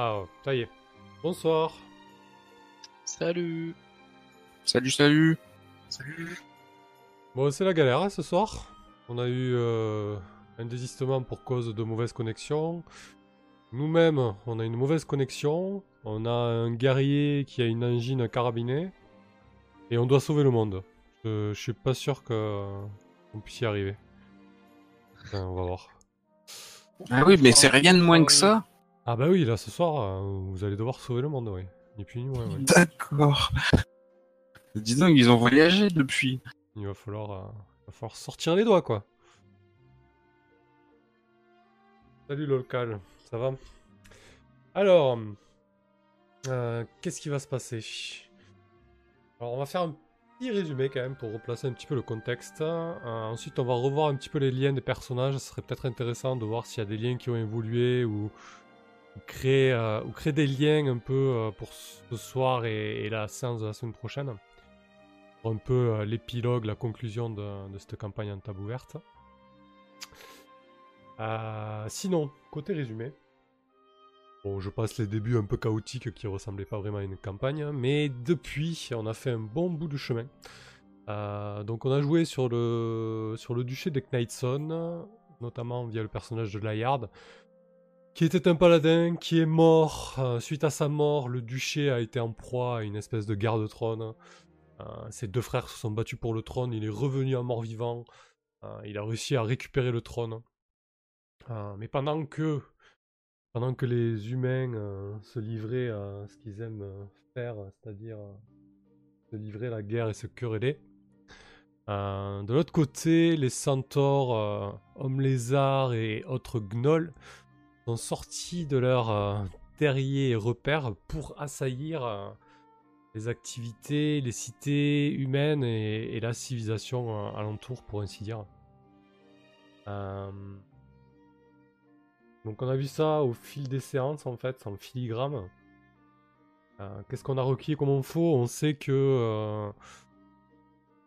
Ah, ça y est. Bonsoir. Salut. Salut, salut. Salut. Bon, c'est la galère hein, ce soir. On a eu euh, un désistement pour cause de mauvaise connexion. Nous-mêmes, on a une mauvaise connexion. On a un guerrier qui a une engine carabinée. Et on doit sauver le monde. Je, je suis pas sûr que qu'on puisse y arriver. Enfin, on va voir. Ah oui, mais c'est rien de moins que ça. Ah bah oui, là ce soir, euh, vous allez devoir sauver le monde, oui. Ni plus ni moins, oui. D'accord. Dis donc, ils ont voyagé depuis. Il va falloir, euh, il va falloir sortir les doigts, quoi. Salut local, ça va? Alors, euh, qu'est-ce qui va se passer? Alors, on va faire un petit résumé quand même pour replacer un petit peu le contexte. Euh, ensuite, on va revoir un petit peu les liens des personnages. Ce serait peut-être intéressant de voir s'il y a des liens qui ont évolué ou, euh, ou créer des liens un peu euh, pour ce soir et, la séance de la semaine prochaine. Un peu euh, l'épilogue, la conclusion de, cette campagne en table ouverte. Sinon, côté résumé. Je passe les débuts un peu chaotiques qui ressemblaient pas vraiment à une campagne, mais depuis, on a fait un bon bout de chemin. Donc, on a joué sur le, sur le duché de Knightson, notamment via le personnage de Layard, qui était un paladin qui est mort. Euh, suite à sa mort, le duché a été en proie à une espèce de guerre de trône. Euh, ses deux frères se sont battus pour le trône, il est revenu à mort-vivant. Euh, il a réussi à récupérer le trône. Mais pendant que, pendant que les humains se livraient à ce qu'ils aiment faire, c'est-à-dire se livrer à la guerre et se quereller, de l'autre côté, les centaures, hommes lézards et autres gnolls sont sortis de leur euh, terrier et repères pour assaillir euh, les activités, les cités humaines et, la civilisation euh, alentour, pour ainsi dire. Euh, donc on a vu ça au fil des séances en fait, en filigrane. Qu'est-ce qu'on a requis comme info? On sait que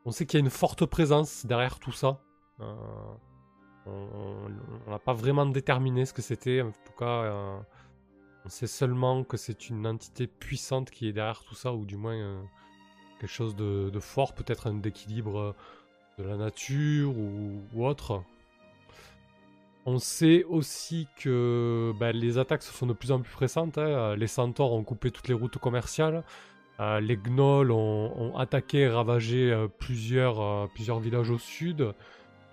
on sait qu'il y a une forte présence derrière tout ça. On n'a pas vraiment déterminé ce que c'était. En tout cas, euh, on sait seulement que c'est une entité puissante qui est derrière tout ça, ou du moins euh, quelque chose de, fort, peut-être un d'équilibre de la nature ou, autre. On sait aussi que bah, les attaques se font de plus en plus pressantes. hein. Les centaures ont coupé toutes les routes commerciales. Euh, les gnolls ont, attaqué et ravagé euh, euh, plusieurs villages au sud.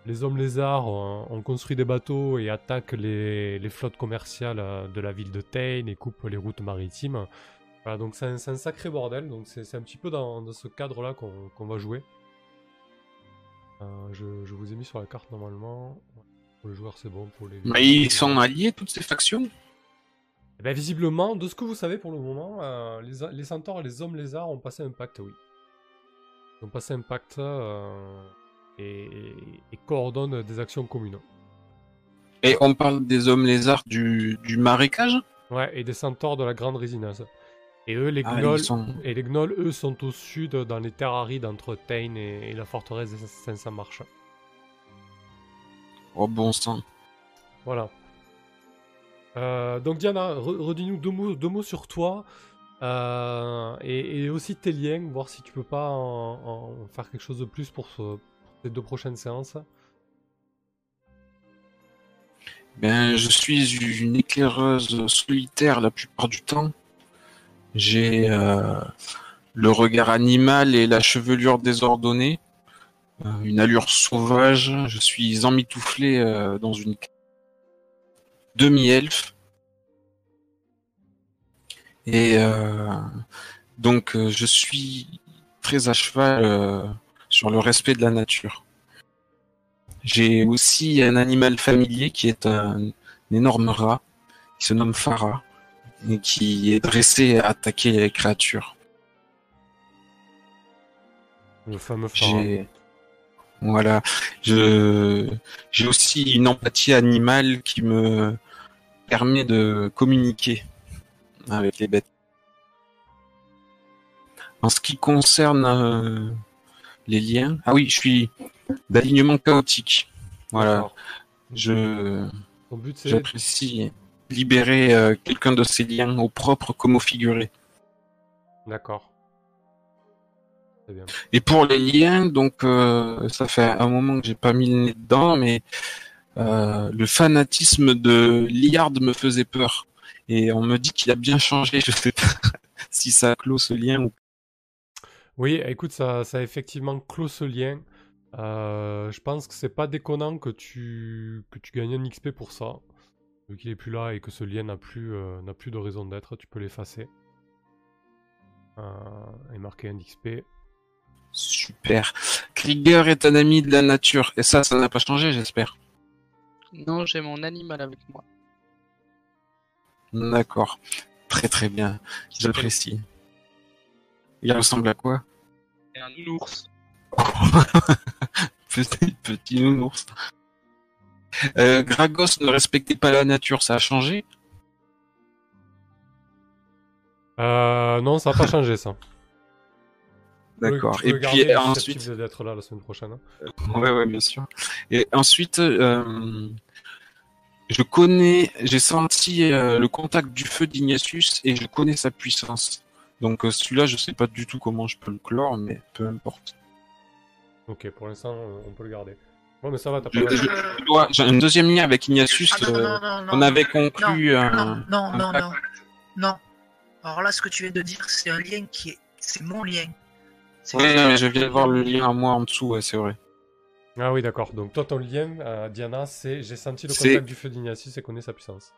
Les hommes lézards ont, ont construit des bateaux et attaquent les, les flottes commerciales euh, de la ville de Tain et coupent les routes maritimes. Voilà, donc c'est un, sacré bordel. Donc c'est un petit peu dans, dans ce cadre-là qu'on va jouer. Euh, je, je vous ai mis sur la carte normalement. Pour les joueurs, c'est bon. Pour les. Mais ils sont alliés, toutes ces factions? Eh ben, visiblement, de ce que vous savez pour le moment, euh, les, centaures et les hommes lézards ont passé un pacte, oui. Ils ont passé un pacte euh, et, et- coordonnent des actions communes. Et on parle des hommes lézards du, du marécage? Ouais, et des centaures de la grande résidence. Et eux, les Ah, gnolls, sont- et les gnolls, eux, sont au sud, dans les terres arides entre Tain et, et la forteresse des 500 marches. Oh bon sang. Voilà. Euh, donc Diana, re- redis-nous deux mots, deux mots sur toi euh, et, et aussi tes liens, voir si tu peux pas en, en faire quelque chose de plus pour, ce- ces deux prochaines séances. Ben, je suis une éclaireuse solitaire la plupart du temps. J'ai euh, le regard animal et la chevelure désordonnée, euh, une allure sauvage. Je suis emmitouflé euh, dans une demi-elfe. Et euh, donc, euh, je suis très à cheval sur le respect de la nature. J'ai aussi un animal familier qui est un, un énorme rat, qui se nomme Farah, et qui est dressé à attaquer les créatures. Le fameux pharaon. J'ai voilà, je j'ai aussi une empathie animale qui me permet de communiquer avec les bêtes. En ce qui concerne euh, les liens, ah oui, je suis d'alignement chaotique. Voilà, je j'apprécie. libérer euh, quelqu'un de ses liens, au propre comme au figuré. D'accord. Et pour les liens, donc euh, ça fait un moment que j'ai pas mis le nez dedans, mais euh, le fanatisme de Liard me faisait peur. Et on me dit qu'il a bien changé. Je sais pas si ça clôt ce lien ou Oui, écoute, ça, ça a effectivement clos ce lien. Euh, je pense que c'est pas déconnant que tu, que tu gagnes un XP pour ça. Vu qu'il est plus là et que ce lien n'a plus, euh, n'a plus de raison d'être, tu peux l'effacer. Euh, et marquer un XP. Super. Krieger est un ami de la nature. Et ça, ça n'a pas changé, j'espère. Non, j'ai mon animal avec moi. D'accord. Très très bien. J'apprécie. Il ressemble à quoi C'est un ours. petit, petit nounours. Euh, Gragos ne respectait pas la nature, ça a changé Euh, non, ça n'a pas changé ça. D'accord. Et puis ensuite, d'être là la semaine prochaine. hein. ouais, ouais, bien sûr. Et ensuite, euh, je connais, j'ai senti euh, le contact du feu d'Ignatius et je connais sa puissance. Donc euh, celui-là, je sais pas du tout comment je peux le clore, mais peu importe. Ok, pour l'instant, euh, on peut le garder. Bon, mais ça va, t'as Je- pas je- gagné. je dois- J'ai un deuxième lien avec Ignatius. Ah, non, euh, non, non, non, on avait conclu non, un- non, non, un non, non. Alors là, ce que tu viens de dire, c'est un lien qui est, c'est mon lien. C'est- Oui, non, mais je viens de voir le lien à moi en dessous, ouais, c'est vrai. Ah oui, d'accord. Donc toi, ton lien, euh, Diana, c'est j'ai senti le contact du feu d'Ignatius et connais sa puissance.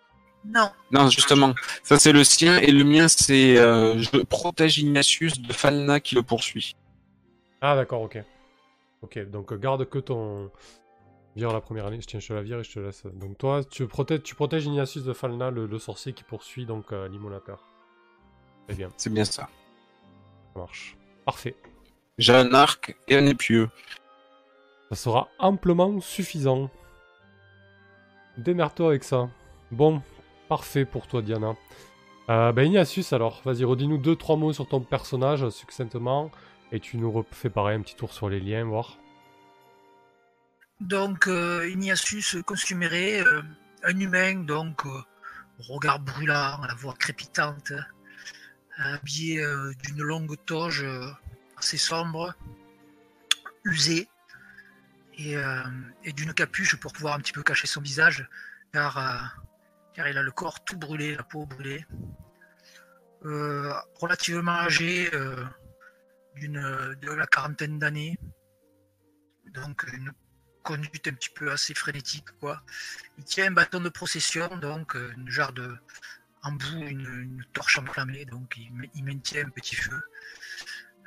Non, Non, justement, ça c'est le sien et le mien c'est euh, je protège Ignatius de Falna qui le poursuit. Ah d'accord, ok. Ok, donc euh, garde que ton... Vire la première année, je tiens, je te la vire et je te laisse. Donc toi, tu protèges, tu protèges Ignatius de Falna, le, le sorcier qui poursuit donc euh, l'immolateur. Très bien, C'est bien ça. ça marche. Parfait. J'ai un arc et un épieu. Ça sera amplement suffisant. Démerde-toi avec ça. Bon, parfait pour toi, Diana. Euh, ben, Ignatius, alors, vas-y, redis-nous deux, trois mots sur ton personnage, succinctement. Et tu nous refais pareil un petit tour sur les liens, voir. donc euh, Ignatius consuméré, euh, un humain, donc euh, regard brûlant, la voix crépitante, habillé euh, d'une longue toge assez sombre, usée, et, et d'une capuche pour pouvoir un petit peu cacher son visage, car, il a le corps tout brûlé, la peau brûlée. Euh, relativement âgé, euh, de la quarantaine d'années, donc une conduite un petit peu assez frénétique quoi. Il tient un bâton de procession, donc euh, une genre de en bout une, torche enflammée, donc il, ma- il maintient un petit feu,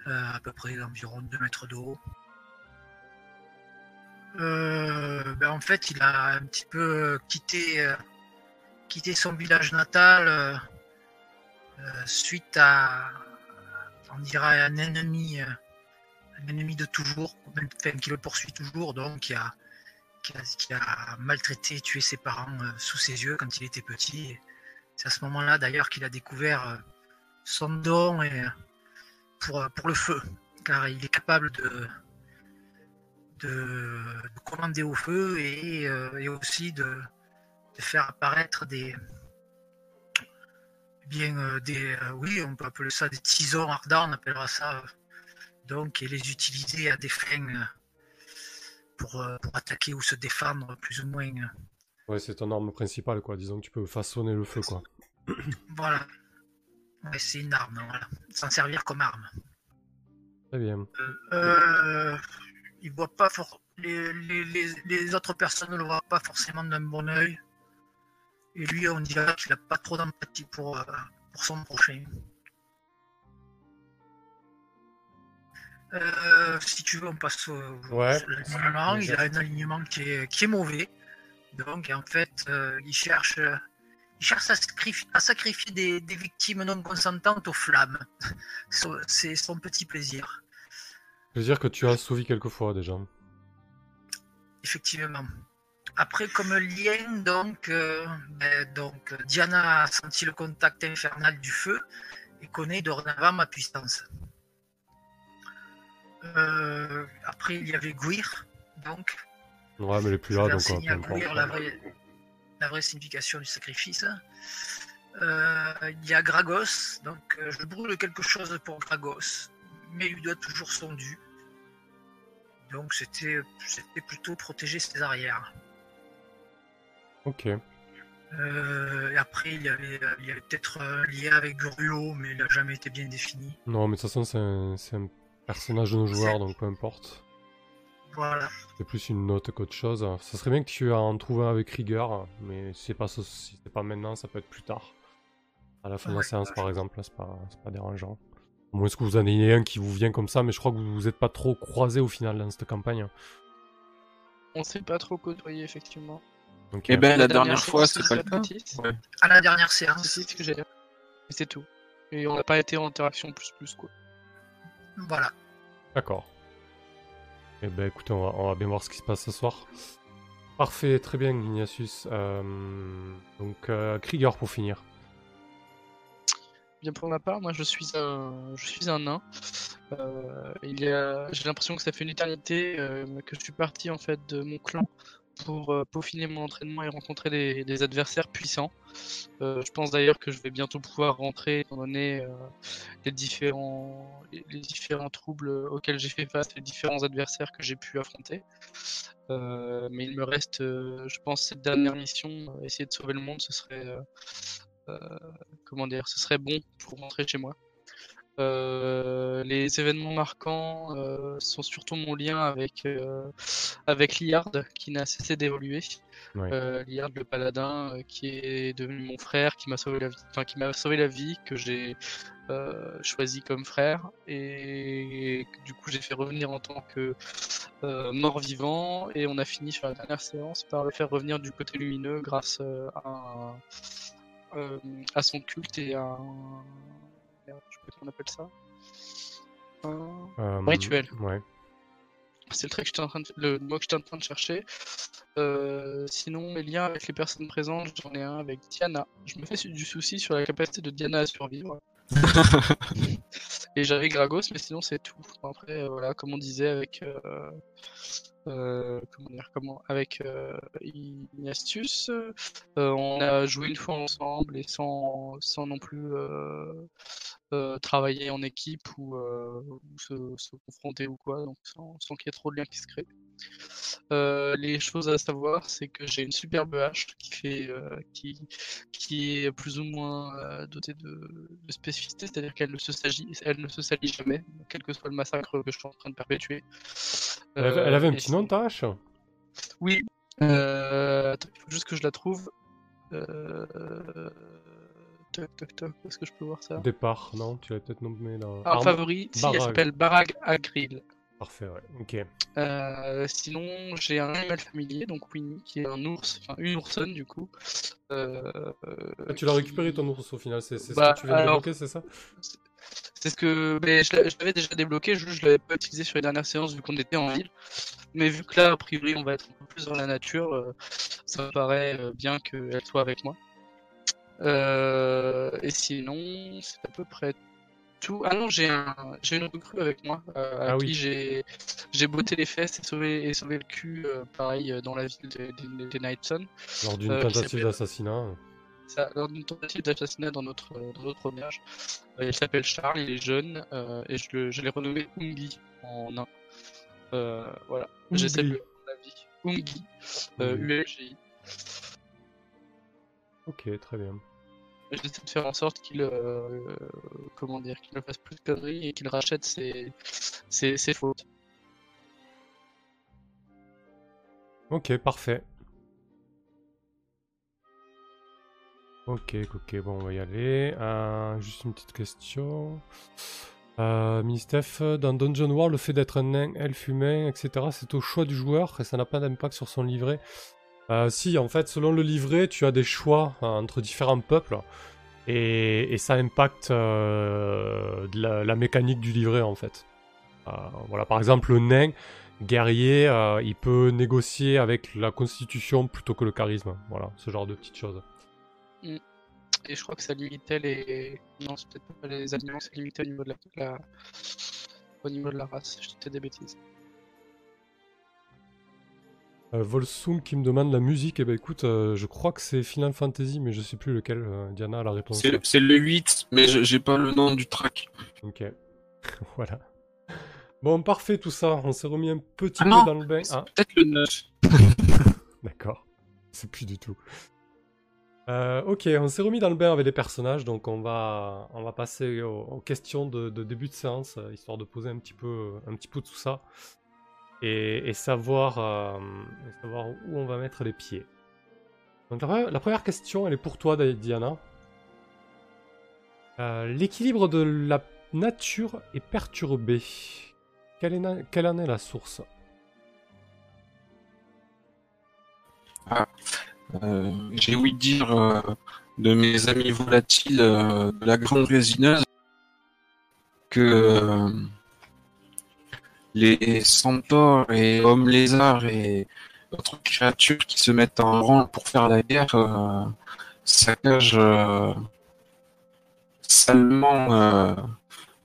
euh, à peu près d'environ 2 mètres de haut. Ben, en fait, il a un petit peu quitté, quitté son village natal euh, euh, suite à, on dirait, un ennemi, euh, un ennemi de toujours, enfin, qui le poursuit toujours, donc qui a, qui a, maltraité, tué ses parents sous ses yeux quand il était petit. Et C'est à ce moment-là d'ailleurs qu'il a découvert son don et, pour, pour le feu, car il est capable de, de, de commander au feu et, et aussi de, de faire apparaître des eh bien euh, des euh, oui on peut appeler ça des tisons ardents on appellera ça euh, donc et les utiliser à des fins pour, pour attaquer ou se défendre plus ou moins Ouais, c'est ton arme principale, quoi. Disons que tu peux façonner le feu, quoi. voilà Ouais, c'est une arme voilà s'en servir comme arme Très bien. Euh, il voit pas for- les, les, les, les autres personnes ne le voient pas forcément d'un bon oeil. Et lui, on dirait qu'il a pas trop d'empathie pour, euh, pour son prochain. Euh, si tu veux, on passe au Ouais. l'alignement. Il a un alignement qui est, qui est mauvais. Donc, en fait, euh, il cherche, il cherche à, sacrifier, à sacrifier des, des victimes non consentantes aux flammes. C'est son petit plaisir. Dire que tu as assouvi quelques fois, déjà. Effectivement. Après, comme lien, donc, euh, ben, donc, Diana a senti le contact infernal du feu et connaît dorénavant ma puissance. Euh, après, il y avait Guir, donc. Ouais, mais elle est plus là, donc... la vraie, la vraie signification du sacrifice. Euh, il y a Gragos, donc je brûle quelque chose pour Gragos, mais il lui doit toujours son dû. Donc c'était plutôt protéger ses arrières. Ok. Euh, et après, il y avait, il y avait peut-être un lien avec Gruo, mais il n'a jamais été bien défini. Non, mais de toute façon, c'est un, c'est un personnage de nos joueurs, donc peu importe. Voilà. C'est plus une note qu'autre chose. Ça serait bien que tu en trouves un avec rigueur, mais si c'est pas, ce- si c'est pas maintenant, ça peut être plus tard. À la fin de la séance, par exemple, là, c'est pas, c'est pas dérangeant. Au moins, est-ce que vous en ayez un qui vous vient comme ça, mais je crois que vous vous êtes pas trop croisés au final dans cette campagne. On s'est pas trop côtoyé effectivement. Donc, Eh euh, ben, la dernière fois, c'est pas le cas. Ouais. À la dernière C'est séance, c'est ce que j'ai dit. Et c'est tout. Et on n'a pas été en interaction plus plus quoi. voilà. D'accord. Eh ben écoutez, on va, on va bien voir ce qui se passe ce soir. Parfait, très bien Ignatius. Euh, donc euh, Krieger pour finir. Bien pour ma part, moi je suis un, je suis un nain. Euh, il y a, j'ai l'impression que ça fait une éternité euh, que je suis parti en fait de mon clan pour euh, peaufiner mon entraînement et rencontrer des, adversaires puissants. Euh, je pense d'ailleurs que je vais bientôt pouvoir rentrer étant donné euh, les différents, les différents troubles auxquels j'ai fait face, les différents adversaires que j'ai pu affronter. Mais il me reste, je pense, cette dernière mission, essayer de sauver le monde, ce serait comment ce serait bon pour rentrer chez moi. Euh, les événements marquants euh, sont surtout mon lien avec euh, avec Liard qui n'a cessé d'évoluer. Ouais. Euh, Liard le paladin qui est devenu mon frère, qui m'a sauvé la vie, enfin qui m'a sauvé la vie, que j'ai choisi comme frère et, du coup j'ai fait revenir en tant que mort-vivant et on a fini sur la dernière séance par le faire revenir du côté lumineux grâce à un- à son culte et à un... merde, je sais pas comment on appelle ça. Un- Euh, Rituel. Ouais. C'est le trait que j'étais en train de... le mot que j'étais en train de chercher. Euh, sinon, mes liens avec les personnes présentes, j'en ai un avec Diana. Je me fais du souci sur la capacité de Diana à survivre. Et j'avais Gragos, mais sinon c'est tout. Après, euh, voilà, comme on disait avec, euh, euh, comment dire, comment, avec euh, Ignatius, euh, on a joué une fois ensemble et sans, sans non plus euh, travailler en équipe ou, euh, ou se, se confronter ou quoi, donc sans, sans qu'il y ait trop de liens qui se créent. Euh, les choses à savoir, c'est que j'ai une superbe hache qui fait, qui, qui est plus ou moins dotée de, de spécificité, c'est-à-dire qu'elle ne se salit, elle ne se salit jamais, quel que soit le massacre que je suis en train de perpétuer. Elle avait, elle avait un et petit nom, ta hache? Oui. Euh, attends, il faut juste que je la trouve. Euh... Toc, toc, toc, est-ce que je peux voir ça Départ, non Tu l'as peut-être nommé là. Ah, Arme- favori, si, elle s'appelle Barag Agril. Parfait, ouais. Ok. Euh, sinon, j'ai un animal familier, donc Winnie, qui est un ours, enfin une oursonne du coup. Euh, Ah, tu l'as qui- récupéré ton ours au final, c'est Bah, ce que tu viens de alors- débloquer, c'est ça? C'est ce que mais je l'a- je l'avais déjà débloqué, juste je l'avais pas utilisé sur les dernières séances vu qu'on était en ville. Mais vu que là, a priori, on va être un peu plus dans la nature, euh, ça me paraît bien qu'elle soit avec moi. Euh, et sinon, c'est à peu près tout. Ah non, j'ai un, j'ai une recrue avec moi, euh, à Ah qui oui. j'ai, j'ai botté les fesses et sauvé, et sauvé le cul, euh, pareil, euh, dans la ville des, des, des Nightson. Lors d'une tentative d'assassinat. Ça, lors d'une tentative d'assassinat dans notre, dans notre auberge. Il s'appelle Charles, il est jeune, et je, le, je l'ai renommé Ungi en. Euh, voilà, j'essaie de la vie. Ungi. U-L-G-I. Ok, très bien. J'essaie de faire en sorte qu'il, euh, comment dire, qu'il ne fasse plus de conneries et qu'il rachète ses, ses, ses fautes. Ok, parfait. Ok, ok, bon, on va y aller. Euh, juste une petite question. Euh, Ministef, dans Dungeon World, le fait d'être un nain, elfe humain, etc., c'est au choix du joueur et ça n'a pas d'impact sur son livret. Euh, si, en fait, selon le livret, tu as des choix euh, entre différents peuples et, ça impacte euh, la, mécanique du livret, en fait. Euh, voilà, par exemple, le nain, guerrier, il peut négocier avec la constitution plutôt que le charisme. Voilà, ce genre de petites choses. Et je crois que ça limitait les. Non, c'est peut-être pas les aliments, c'est limité au niveau de la, au niveau de la race. Je dis des bêtises. Euh, Volsung qui me demande la musique. Eh ben écoute, euh, je crois que c'est Final Fantasy, mais je sais plus lequel. euh, Diana a la réponse. C'est le 8, mais je- j'ai pas le nom du track. Ok. voilà. Bon, parfait tout ça. On s'est remis un petit Ah peu non, dans le bain. Ah, peut-être le 9. d'accord. C'est plus du tout. Euh, ok, on s'est remis dans le bain avec les personnages, donc on va, on va passer aux, aux questions de, de début de séance, histoire de poser un petit peu, un petit peu tout ça et, et savoir, euh, et savoir où on va mettre les pieds. Donc la, première- question, elle est pour toi, Diana. Euh, L'équilibre de la nature est perturbé. Quelle, en est la source? Euh, j'ai ouï dire euh, de mes amis volatiles de la grande résineuse que les centaures et hommes lézards et autres créatures qui se mettent en rang pour faire la guerre euh, saccagent euh, salement euh,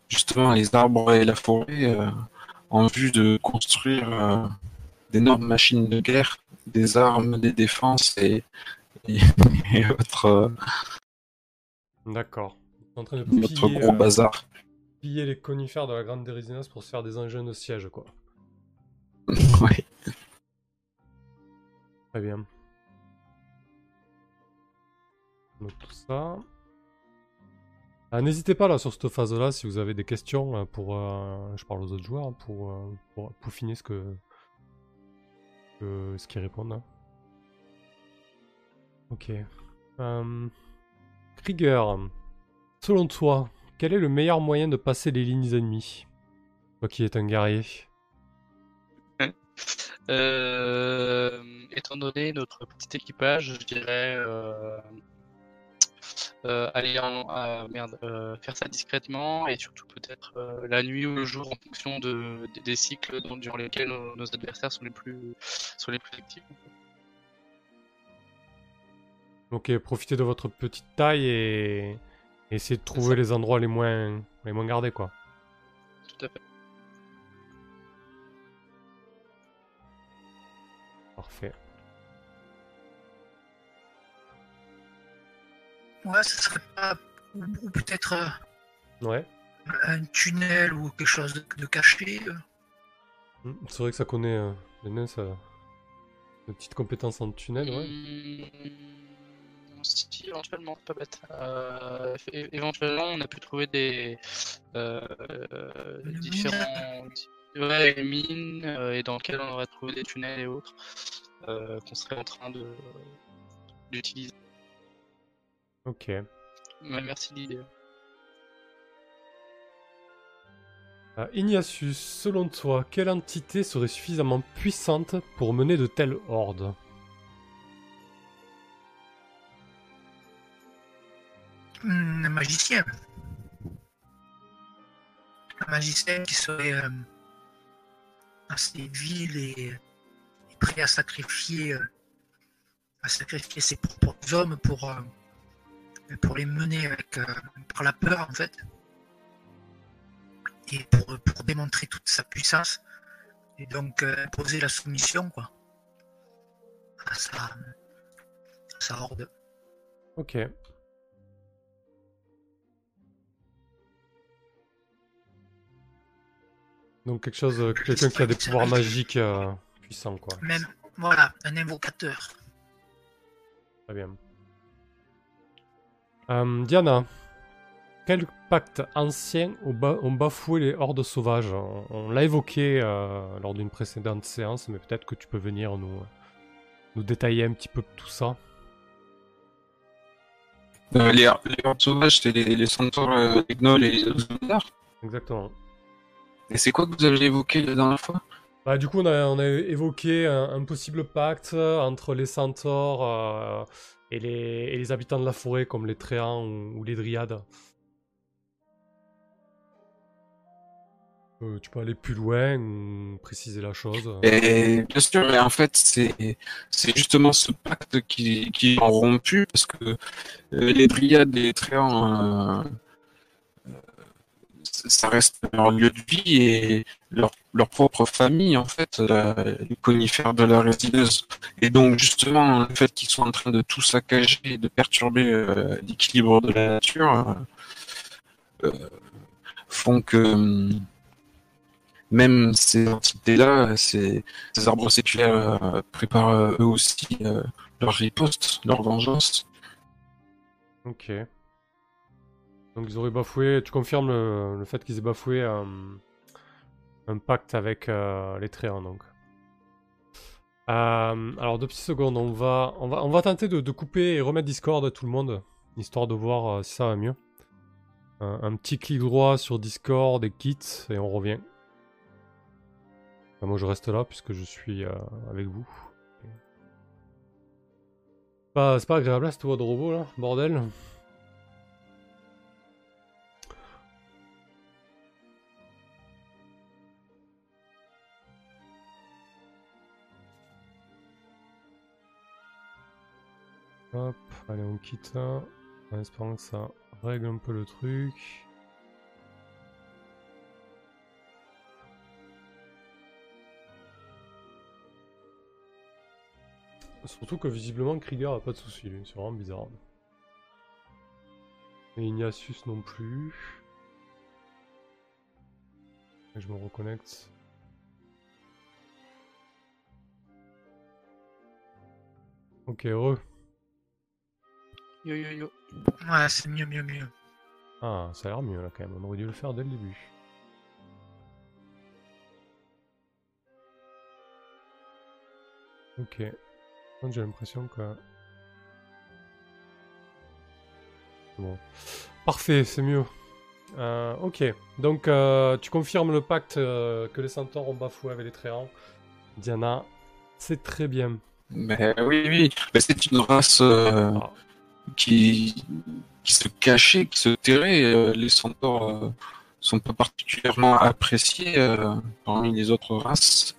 justement les arbres et la forêt euh, en vue de construire euh, d'énormes machines de guerre, des armes, des défenses et, et, et autres, euh, D'accord. En train de piller, gros euh, bazar. Piller les conifères de la grande résidence pour se faire des engins de siège, quoi. Ouais. Très bien. On note tout ça. Ah, N'hésitez pas là sur cette phase-là si vous avez des questions euh, pour, euh, je parle aux autres joueurs, hein, pour, euh, pour peaufiner ce que, que- ce qu'ils répondent. hein. Ok. Euh, Krieger, selon toi, quel est le meilleur moyen de passer les lignes ennemies? Toi qui es un guerrier. Euh, étant donné notre petit équipage, je dirais euh, euh, aller en, ah, merde, faire ça discrètement et surtout peut-être la nuit ou le jour en fonction de, des, des cycles dont- durant lesquels nos, nos adversaires sont les plus, sont les plus actifs. Ok, profitez de votre petite taille et, et essayez de trouver ça. les endroits les moins, les moins gardés, quoi. Tout à fait. Parfait. Ouais, ce serait pas. Ou, ou peut-être euh, Ouais. un tunnel ou quelque chose de, de caché. euh. Hmm, C'est vrai que ça connaît euh, les nains, ça. Une petite compétence en tunnel, ouais. Mmh, si, éventuellement, c'est pas bête. Euh, éventuellement, on a pu trouver des euh, différents ouais, mines euh, et dans lesquelles on aurait trouvé des tunnels et autres euh, qu'on serait en train de d'utiliser. Ok. Ouais, merci l'idée. Euh, Ignatius, selon toi, quelle entité serait suffisamment puissante pour mener de telles hordes? Un magicien. Un magicien qui serait euh, assez vil et, prêt à sacrifier, euh, à sacrifier ses propres hommes pour, euh, pour les mener avec, par la peur en fait. Et pour, pour démontrer toute sa puissance. Et donc imposer la soumission quoi. À sa, à sa horde. Ok. Donc quelque chose, euh, quelqu'un qui a des pouvoirs magiques euh, puissants, quoi. Même, voilà, un invocateur. Très bien. Euh, Diana, quel pacte ancien ont, ba- ont bafoué les hordes sauvages? On, on l'a évoqué euh, lors d'une précédente séance, mais peut-être que tu peux venir nous, nous détailler un petit peu tout ça. Euh, les, les hordes sauvages, c'est les, les centaures, euh, les gnolls et les. Exactement. Et c'est quoi que vous avez évoqué la dernière fois? Bah, du coup, on a, on a évoqué un, un possible pacte entre les centaures euh, et, les, et les habitants de la forêt, comme les tréants ou, ou les dryades. Euh, tu peux aller plus loin ou préciser la chose. Et bien sûr, mais en fait, c'est justement ce pacte qui, qui ont rompu parce que euh, les dryades et les tréants ça reste leur lieu de vie et leur, leur propre famille, en fait, la- les conifères de la résideuse. Et donc, justement, le fait qu'ils soient en train de tout saccager et de perturber euh, l'équilibre de la nature euh, euh, font que hum, même ces entités-là, ces, ces arbres séculaires euh, préparent euh, eux aussi euh, leur riposte, leur vengeance. Ok. Donc ils auraient bafoué. Tu confirmes le, fait qu'ils aient bafoué un, un pacte avec euh, les Tréants, donc. Euh, alors deux petites secondes, on va, on va, on va tenter de, couper et remettre Discord à tout le monde, histoire de voir euh, si ça va mieux. Un, petit clic droit sur Discord et quitte et on revient. Moi je reste là puisque je suis euh, avec vous. C'est pas agréable là cette voix de robot là, bordel. Hop, allez on quitte en espérant que ça règle un peu le truc. Surtout que visiblement Krieger a pas de soucis lui, c'est vraiment bizarre. Et Ignatius non plus. Je me reconnecte. Ok, heureux. Yo yo yo. Ouais, c'est mieux, mieux, mieux. Ah, ça a l'air mieux là quand même, on aurait dû le faire dès le début. Ok. Donc, J'ai l'impression que... Bon. Parfait, c'est mieux. Euh, ok, donc euh, tu confirmes le pacte euh, que les centaures ont bafoué avec les tréants. Diana, c'est très bien. Mais oui, oui, mais c'est une race euh, Ah. Qui, se cachait, qui se terrait. euh, les centaures euh, sont pas particulièrement appréciés euh, parmi les autres races.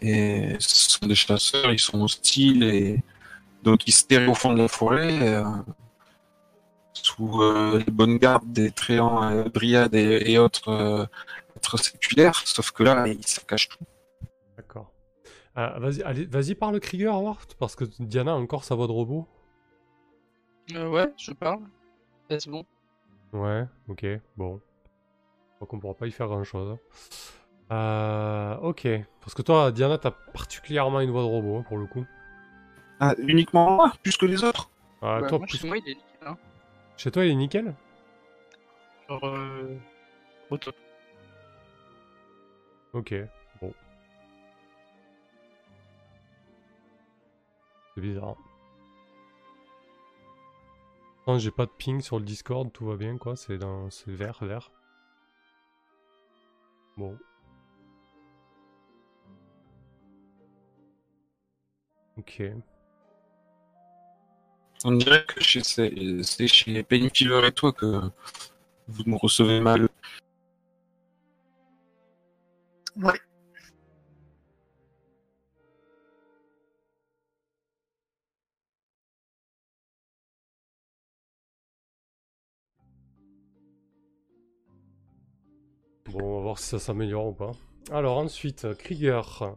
Et ce sont des chasseurs, ils sont hostiles donc ils se terraient au fond de la forêt sous les bonnes gardes des tréants, euh, dryades et, autres êtres séculaires. Sauf que là, ils se cachent tout. D'accord. Vas-y, vas-y parle Krieger, Howard, parce que Diana a encore sa voix de robot. Euh, ouais, je parle. Est-ce bon Ouais, ok, bon. Je crois qu'on pourra pas y faire grand chose. Euh, ok. Parce que toi, Diana, t'as particulièrement une voix de robot, hein, pour le coup. Ah, uniquement moi, plus que les autres? Ah, Bah, toi, moi, plus- Chez moi, il est nickel. Hein. Chez toi, il est nickel? Genre, euh... au top. Ok, bon. C'est bizarre. Non, j'ai pas de ping sur le Discord, tout va bien, quoi. C'est dans... c'est vert, vert. Bon. Ok. On dirait que chez- c'est c'est chez Penny Fever et toi que vous me recevez mal. Ouais. Voir si ça s'améliore ou pas. Alors ensuite, euh, Krieger.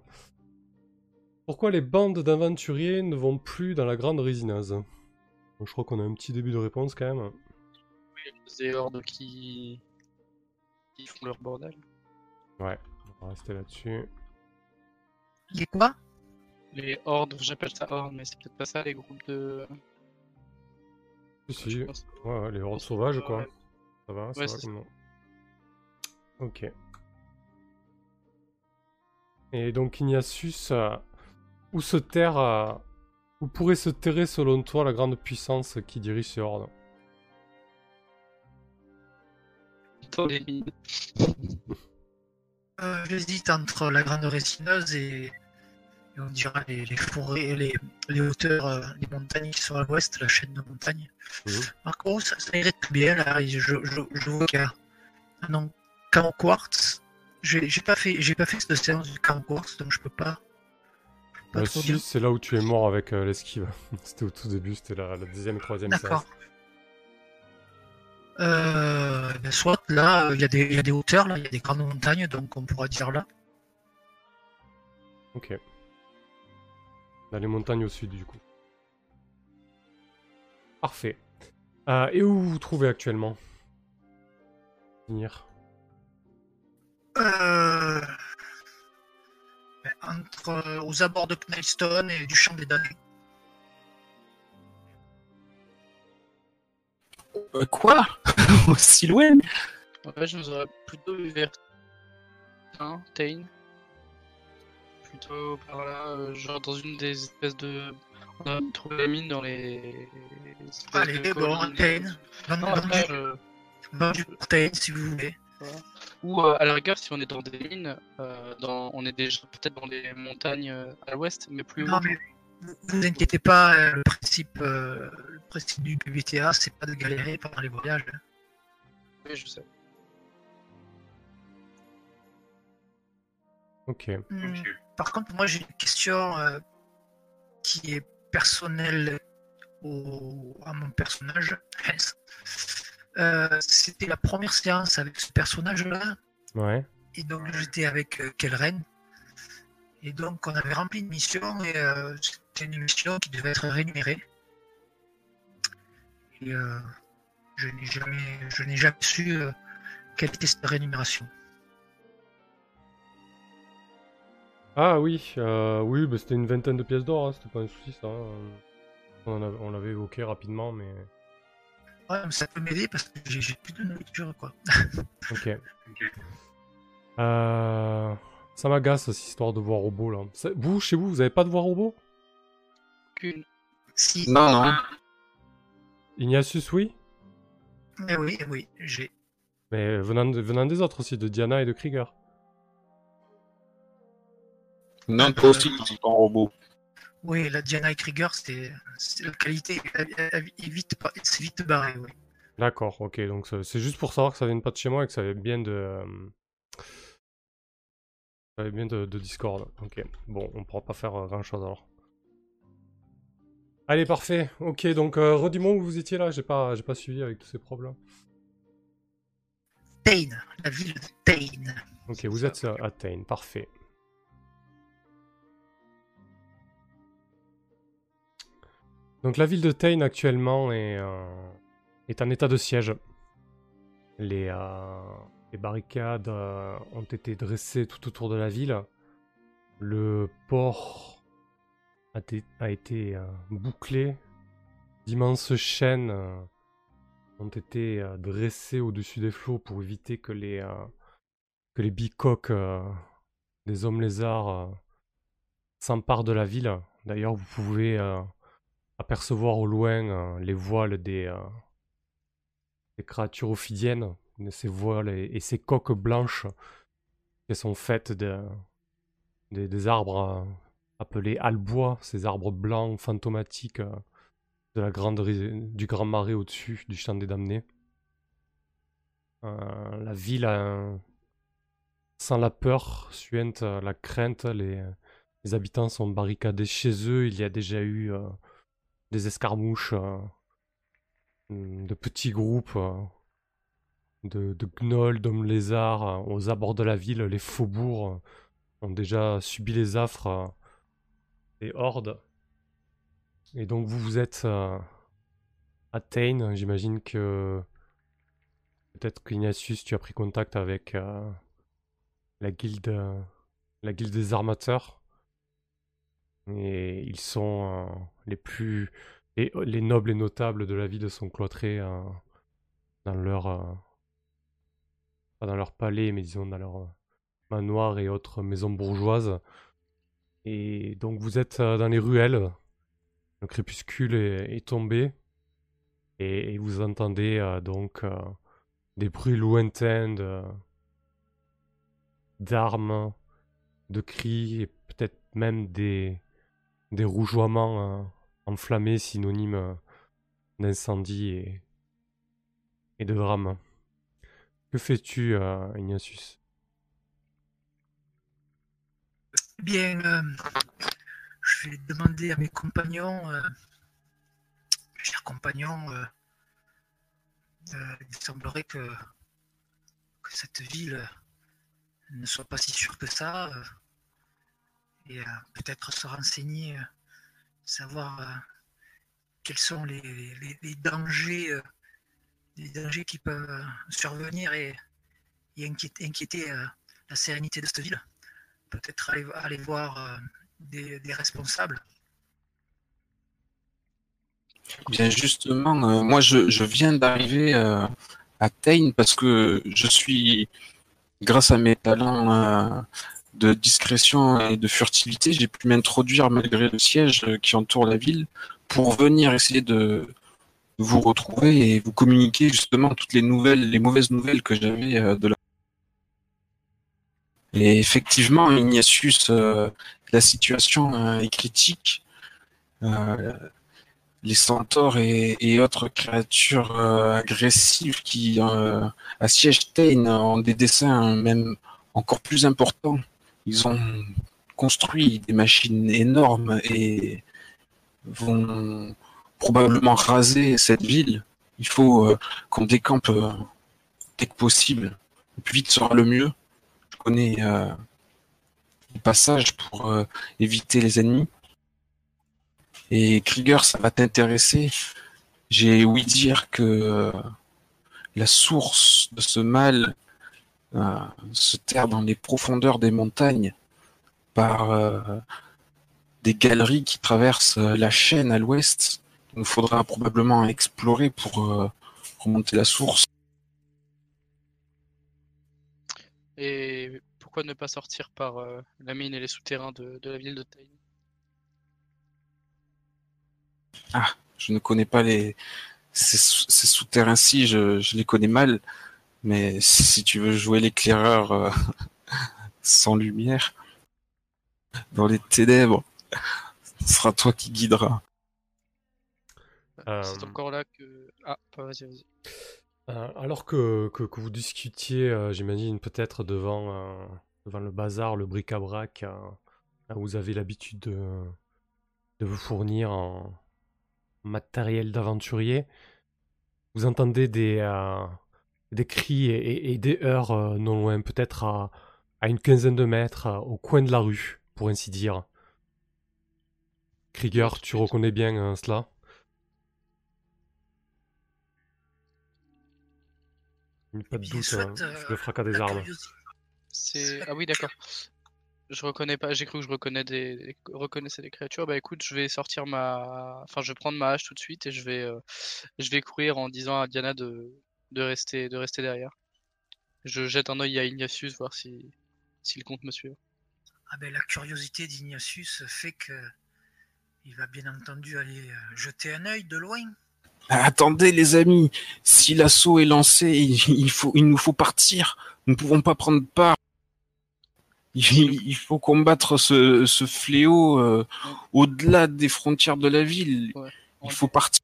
Pourquoi les bandes d'aventuriers ne vont plus dans la grande résineuse Bon, Je crois qu'on a un petit début de réponse quand même. A des hordes qui... qui font leur bordel. Ouais, on va rester là-dessus. Il est quoi? Les hordes, j'appelle ça hordes, mais c'est peut-être pas ça, les groupes de... Si, si. Ouais, ouais, les hordes sauvages quoi. Ouais. Ça va, ça Ouais, va comme. Ok. Et donc Ignatius, euh, où se terre, euh, où pourrait se terrer selon toi la grande puissance qui dirige ces hordes Dans les mines. Euh, J'hésite entre la grande résineuse et, et on dira les, les forêts, les, les hauteurs, euh, les montagnes qui sont à l'ouest, la chaîne de montagnes. Mhm. Par contre, ça, ça irait tout bien là. Je, je, je vois qu'il y a un camp quartz. J'ai pas fait, j'ai pas fait cette séance du camp quartz, donc je peux pas. pas Bah, si, c'est là où tu es mort avec euh, l'esquive. c'était au tout début, c'était la, la deuxième, troisième D'accord. séance. Euh, ben, soit là, euh, il y, a des- il y a des hauteurs, là, il y a des grandes montagnes, donc on pourra dire là. Ok. Dans les montagnes au sud, du coup. Parfait. Euh, et où vous vous trouvez actuellement? Finir. Euh, ben, entre, euh, aux abords de Knightstone et du champ des damnés. Euh, quoi? Aussi loin Ouais, je nous aurais plutôt vu vers hein, Tain. Plutôt par là, euh, genre dans une des espèces de. On a trouvé les mines dans les. espèces Allez, de bon. Tain. Dans, du, je- dans du Tain, si vous voulez. Ou euh, à la rigueur, si on est dans des mines, euh, dans... on est déjà peut-être dans les montagnes euh, à l'ouest, mais plus Non, haut. mais vous vous inquiétez pas, euh, le principe, euh, le principe du PBTA, c'est pas de galérer pendant les voyages. Oui, je sais. Ok. Hmm, Par contre, moi j'ai une question euh, qui est personnelle au- à mon personnage. Euh, C'était la première séance avec ce personnage-là, Ouais. et donc j'étais avec euh, Kelren. Et donc on avait rempli une mission, et euh, c'était une mission qui devait être rémunérée. Et je n'ai jamais, je n'ai jamais su euh, quelle était cette rémunération. Ah oui, euh, oui, bah, c'était une vingtaine de pièces d'or, hein, c'était pas un souci ça. hein. On, en avait- on l'avait évoqué rapidement, mais. Ouais, mais ça peut m'aider parce que j'ai plus de nourriture, quoi. Ok. Euh... Ça m'agace cette histoire de voix robot là. Vous, chez vous, vous avez pas de voix robot Qu'une. Si, Non, non. Ignatius, oui? Eh oui, eh oui, j'ai. Mais venant, de- venant des autres aussi, de Diana et de Krieger. Non, toi aussi, tu dis pas en robot. Oui, la Diana et Krieger, c'est la qualité est vite, c'est vite barré, oui. D'accord, ok, donc c'est juste pour savoir que ça vient pas de chez moi et que ça vient bien de. euh, Ça vient bien de, de Discord. Ok, bon, on pourra pas faire grand chose alors. Allez, parfait. Ok, donc euh, redis-moi où vous étiez là, j'ai pas, j'ai pas suivi avec tous ces problèmes. Tain, la ville de Tain. Ok, vous êtes à à Tain, parfait. Donc la ville de Tain actuellement est, euh, en état de siège. Les, euh, les barricades euh, ont été dressées tout autour de la ville. Le port a, été- euh, bouclé. D'immenses chaînes euh, ont été euh, dressées au-dessus des flots pour éviter que les, euh, que les bicoques euh, des hommes lézards euh, s'emparent de la ville. D'ailleurs, vous pouvez euh, apercevoir au loin euh, les voiles des, euh, créatures ophidiennes, ces voiles et, ces coques blanches qui sont faites de, des, arbres euh, appelés albois, ces arbres blancs fantomatiques de la grande, du grand marais au-dessus du champ des damnés. La ville sans la peur, suinte la crainte, les, habitants sont barricadés chez eux. Il y a déjà eu des escarmouches euh, hum, de petits groupes euh, de, de gnolls, d'hommes lézards euh, aux abords de la ville. Les faubourgs ont déjà subi les affres des hordes. Et donc vous, vous êtes à. J'imagine que peut-être qu'Ignatius, tu as pris contact avec la guilde, la guilde des armateurs. Et ils sont les plus, les, les nobles et notables de la ville sont cloîtrés euh, dans leur, euh, pas dans leur palais, mais disons dans leur euh, manoir et autres maisons bourgeoises. Et donc vous êtes euh, dans les ruelles. Le crépuscule est, tombé. Et, vous entendez donc des bruits lointains d'armes, de cris et peut-être même des, des rougeoiements euh, enflammés synonymes euh, d'incendie et, de drame. Que fais-tu, euh, Ignatius? Eh Bien, euh, je vais demander à mes compagnons, euh, chers compagnons, il semblerait que cette ville ne soit pas si sûre que ça. et peut-être se renseigner, savoir euh, quels sont les, les- dangers, euh, les dangers qui peuvent survenir et, et inquiéter, euh, la sérénité de cette ville. Peut-être aller, aller voir des, responsables. Bien justement, moi je, je viens d'arriver à Tain parce que je suis, grâce à mes talents de discrétion et de furtivité, j'ai pu m'introduire malgré le siège qui entoure la ville pour venir essayer de vous retrouver et vous communiquer justement toutes les nouvelles, les mauvaises nouvelles que j'avais euh, de la. Et effectivement, Ignatius, euh, la situation euh, est critique. Les centaures et, et autres créatures agressives qui assiègent Tain ont des dessins même encore plus importants. Ils ont construit des machines énormes et vont probablement raser cette ville. Il faut euh, qu'on décampe euh, dès que possible. Le plus vite sera le mieux. Je connais euh, les passages pour euh, éviter les ennemis. Et Krieger, ça va t'intéresser. J'ai ouï dire que la source de ce mal se terre dans les profondeurs des montagnes par euh, des galeries qui traversent euh, la chaîne à l'ouest. Il faudra probablement explorer pour euh, remonter la source. Et pourquoi ne pas sortir par euh, la mine et les souterrains de, de la ville de Tain Je ne connais pas les ces, sou- ces souterrains-ci, je, je les connais mal. Mais si tu veux jouer l'éclaireur euh, sans lumière, dans les ténèbres, ce sera toi qui guideras. Euh, C'est encore là que. Ah, pas vas-y, vas-y. Euh, alors que, que, que vous discutiez, euh, j'imagine, peut-être devant, euh, devant le bazar, le bric-à-brac, euh, là où vous avez l'habitude de, de vous fournir en matériel d'aventurier, vous entendez des, euh, des cris et, et- et des heurts euh, non loin, peut-être à, à une quinzaine de mètres, euh, au coin de la rue, pour ainsi dire. Krieger, tu reconnais bien euh, cela? Pas de doute, hein, euh, le fracas des armes. C'est. Ah oui, d'accord. Je reconnais pas, j'ai cru que je reconnais des... des- reconnaissais des créatures. Bah écoute, je vais sortir ma. Enfin, je vais prendre ma hache tout de suite et je vais, euh, je vais courir en disant à Diana de, de rester, de rester derrière. Je jette un œil à Ignatius, voir si, s'il compte me suivre. Ah ben, la curiosité d'Ignatius fait que il va bien entendu aller euh, jeter un œil de loin. Attendez les amis, si l'assaut est lancé, il, faut, il nous faut partir. Nous ne pouvons pas prendre part. Il, il faut combattre ce, ce fléau euh, au-delà des frontières de la ville. Il faut partir.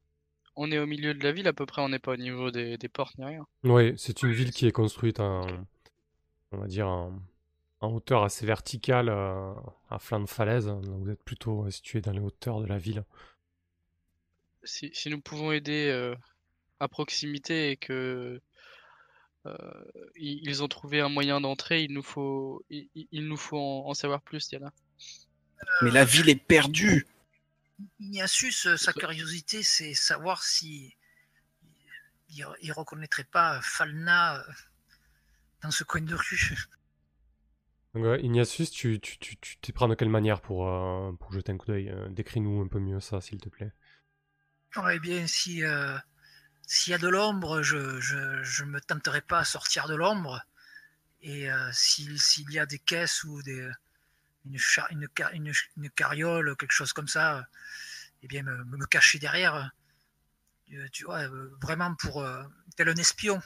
On est au milieu de la ville à peu près, on n'est pas au niveau des, des portes ni rien. Oui, c'est une ville qui est construite en, on va dire, en, en hauteur assez verticale, euh, à flanc de falaise. Donc vous êtes plutôt euh, situé dans les hauteurs de la ville. Si, si nous pouvons aider euh, à proximité et que euh, ils ont trouvé un moyen d'entrer, il nous faut, il nous faut en, en savoir plus, Diana. Mais la ville est perdue. Ignatius, euh, sa curiosité, c'est savoir si il, il reconnaîtrait pas Falna euh, dans ce coin de rue. Donc, Ignatius, tu tu tu t'y prends de quelle manière pour, euh, pour jeter un coup d'œil Euh, Décris-nous un peu mieux ça, s'il te plaît. Eh bien, si euh, s'il y a de l'ombre, je, je, je me tenterai pas à sortir de l'ombre. Et euh, s'il s'il y a des caisses ou des, une, cha- une, une, une carriole, quelque chose comme ça, eh bien, me, me cacher derrière. euh, Tu vois, euh, vraiment pour euh, tel un espion.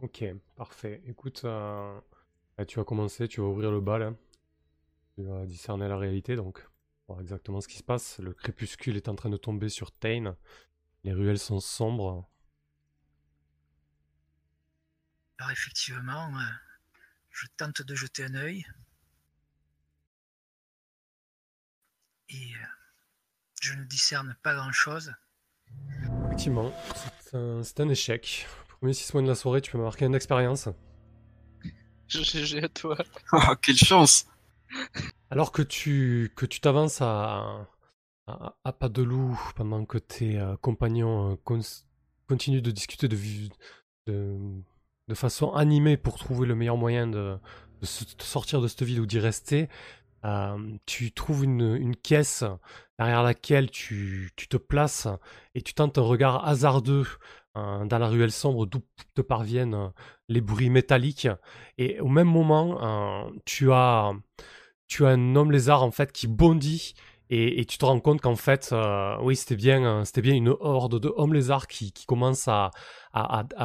Ok, parfait. Écoute, euh, bah, tu vas commencer, tu vas ouvrir le bal. hein. Tu vas discerner la réalité, donc voir exactement ce qui se passe. Le crépuscule est en train de tomber sur Tain. Les ruelles sont sombres. Alors effectivement, euh, je tente de jeter un œil. Et euh, je ne discerne pas grand-chose. Effectivement, c'est un, c'est un échec Premier 6 mois de la soirée, tu peux marquer une expérience. GG à toi. Oh, quelle chance Alors que tu que tu t'avances à, à, à pas de loup pendant que tes euh, compagnons euh, cons- continuent de discuter de, de, de façon animée pour trouver le meilleur moyen de, sortir de cette ville ou d'y rester, euh, tu trouves une, une caisse derrière laquelle tu, tu te places et tu tentes un regard hasardeux euh, dans la ruelle sombre d'où te parviennent les bruits métalliques. Et au même moment, euh, tu as tu as un homme lézard en fait qui bondit et, tu te rends compte qu'en fait, euh, oui, c'était bien, euh, bien une horde de hommes lézards qui, qui commence à,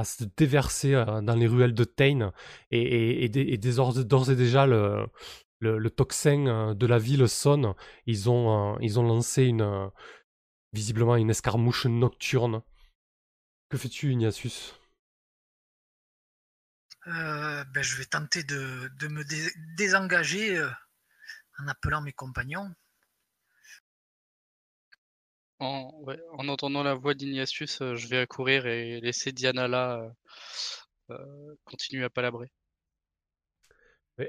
se déverser euh, dans les ruelles de Tain et, et, et, d'ores et déjà le, le, euh, de la ville sonne. Ils ont, ils ont lancé visiblement une escarmouche nocturne. Que fais-tu, Ignatius? Ben, je vais tenter de, me dé- désengager en appelant mes compagnons. En, entendant la voix d'Ignatius, euh, je vais accourir et laisser Diana là euh, euh, continuer à palabrer.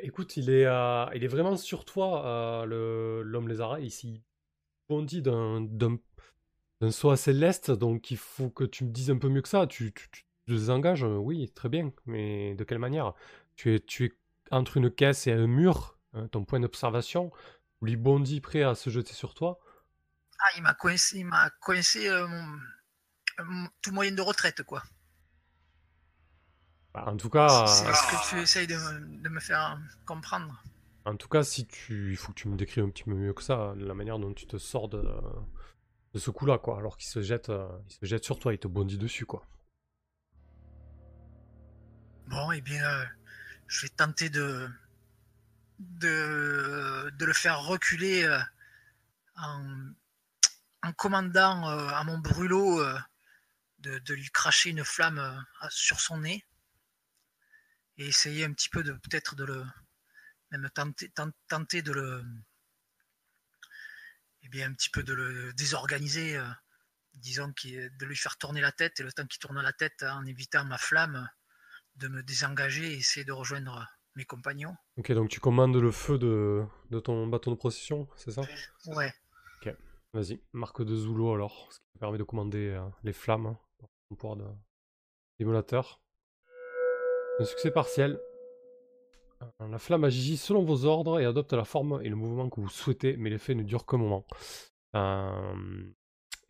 Écoute, il est, il est vraiment sur toi, l'homme lézard. Ici, bondit d'un, d'un, d'un saut assez leste, donc il faut que tu me dises un peu mieux que ça. Tu, te désengages, oui, très bien, mais de quelle manière? Tu es, tu es entre une caisse et un mur, ton point d'observation, il bondit prêt à se jeter sur toi? Ah, il m'a coincé, il m'a coincé euh, mon- tout moyen de retraite, quoi. Bah, en tout cas, C'est euh, ce que tu essayes de, me- de me faire comprendre. en tout cas, si tu, il faut que tu me décrives un petit peu mieux que ça, la manière dont tu te sors de, de ce coup-là, quoi. Alors qu'il se jette, euh, il se jette sur toi, il te bondit dessus, quoi. Bon, eh bien, euh, je vais tenter de, de, de le faire reculer euh, en, en commandant euh, à mon brûlot euh, de, de lui cracher une flamme euh, sur son nez et essayer un petit peu de peut-être de le même tenter, ten- tenter de le eh bien un petit peu de le désorganiser euh, disons de lui faire tourner la tête et le temps qu'il tourne la tête en évitant ma flamme de me désengager et essayer de rejoindre mes compagnons. Ok, donc tu commandes le feu de, de ton bâton de procession, c'est ça? Ouais. Vas-y, marque de Zulo alors, ce qui permet de commander euh, les flammes hein, pour ton pouvoir de. Un succès partiel. Euh, La flamme agit selon vos ordres et adopte la forme et le mouvement que vous souhaitez, mais l'effet ne dure qu'un moment. Euh,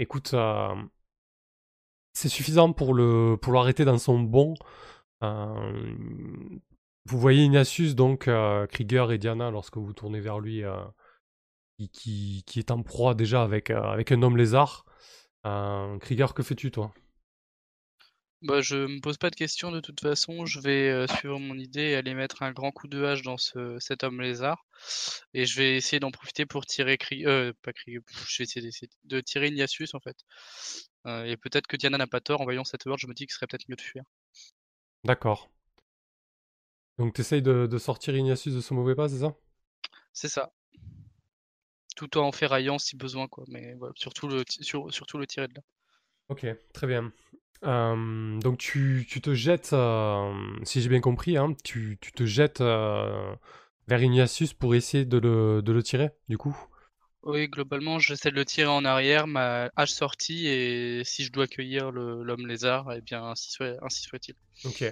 Écoute, c'est suffisant pour le pour l'arrêter dans son bond. Vous voyez Ignatius, donc Krieger et Diana, lorsque vous tournez vers lui, qui, qui, qui est en proie déjà avec, euh, avec un homme lézard. Euh, Krieger, que fais-tu toi? Bah, je me pose pas de questions de toute façon, je vais euh, suivre mon idée et aller mettre un grand coup de hache dans ce, cet homme lézard. Et je vais essayer d'en profiter pour tirer Kri- euh, pas Krieger, pff, je vais essayer de tirer Ignatius en fait. Euh, et peut-être que Diana n'a pas tort, en voyant cette horde, je me dis que ce serait peut-être mieux de fuir. D'accord. Donc t'essayes de, de sortir Ignatius de ce mauvais pas, c'est ça? C'est ça. Tout en ferraillant si besoin, quoi. Mais voilà, surtout le, sur- surtout le tirer de là. Ok, très bien. Euh, donc tu, tu te jettes, euh, si j'ai bien compris, hein, tu, tu te jettes euh, vers Ignatius pour essayer de le, de le tirer, du coup? Oui, globalement, j'essaie de le tirer en arrière, ma hache sortie, et si je dois accueillir le- l'homme lézard, eh bien, ainsi soit, ainsi soit-il. Ok.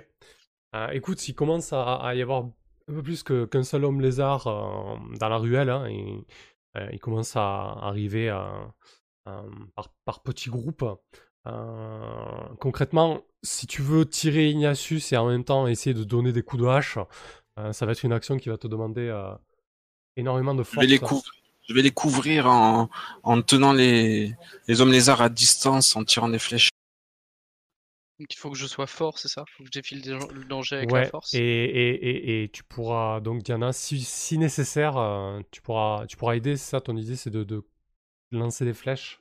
Euh, écoute, s'il commence à, à y avoir un peu plus qu'un seul homme lézard dans la ruelle, hein, et, euh, il commence à arriver par, par petits groupes. Euh, concrètement, si tu veux tirer Ignatius et en même temps essayer de donner des coups de hache, euh, ça va être une action qui va te demander énormément de Je force. vais les, cou- je vais les couvrir en, en tenant les, les hommes lézards à distance, en tirant des flèches. Donc il faut que je sois fort, c'est ça? Faut que je défie le danger avec la force? et, et, et, et tu pourras, donc Diana, si, si nécessaire, euh, tu, pourras, tu pourras aider, c'est ça ton idée, c'est de, de lancer des flèches?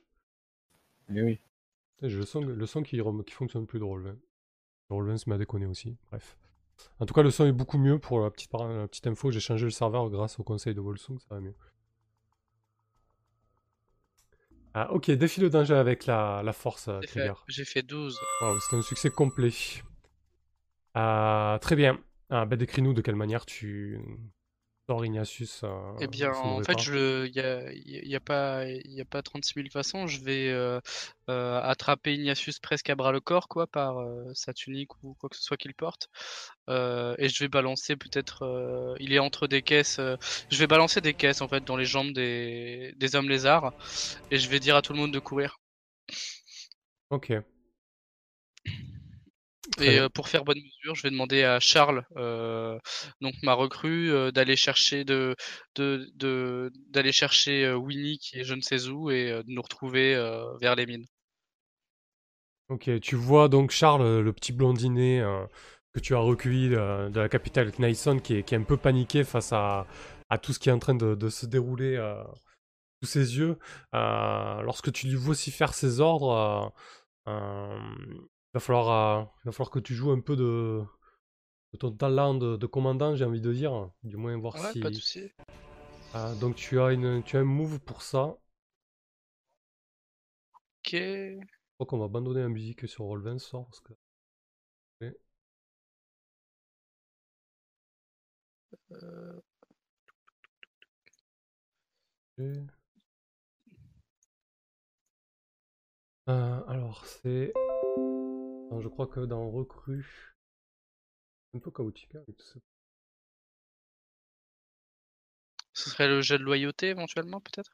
Eh oui. J'ai le son, le son qui, qui fonctionne plus drôle. hein. Le Roll20 m'a déconné aussi, bref. En tout cas, le son est beaucoup mieux pour la petite, par- la petite info. J'ai changé le serveur grâce au conseil de Volsung, ça va mieux. Ah, ok, défi de danger avec la, la force, euh, J'ai fait, Krieger. j'ai fait 12. Waouh, c'est un succès complet. Euh, très bien. Ah, bah, décris-nous de quelle manière tu Ignatius. euh, Eh bien, en fait, il y a, y a pas, y a pas 36 000 façons. Je vais euh, euh, attraper Ignatius presque à bras le corps, quoi, par euh, sa tunique ou quoi que ce soit qu'il porte, et je vais balancer peut-être. il est entre des caisses. je vais balancer des caisses en fait dans les jambes des, des hommes lézards, et je vais dire à tout le monde de courir. Ok. Et euh, pour faire bonne mesure, je vais demander à Charles, euh, donc ma recrue, euh, d'aller chercher de, de, chercher Winnie qui est je ne sais où et de nous retrouver vers les mines. Ok, tu vois donc Charles, le petit blondinet que tu as recueilli de la capitale Knaison, qui est, qui est un peu paniqué face à, à tout ce qui est en train de, de se dérouler sous ses yeux. Lorsque tu lui vocifères ses ordres, euh, euh, il, va falloir, euh, il va falloir que tu joues un peu de, de ton talent de, de commandant, j'ai envie de dire. Du moins voir Ouais, si... pas de souci. Euh, donc tu as, une, tu as un move pour ça. Ok. Je crois qu'on va abandonner la musique sur Roll20 ce soir parce que... Euh. Euh, alors, c'est. Je crois que dans Recrue. Un peu chaotique hein, avec tout ça. ce serait le jet de loyauté éventuellement, peut-être?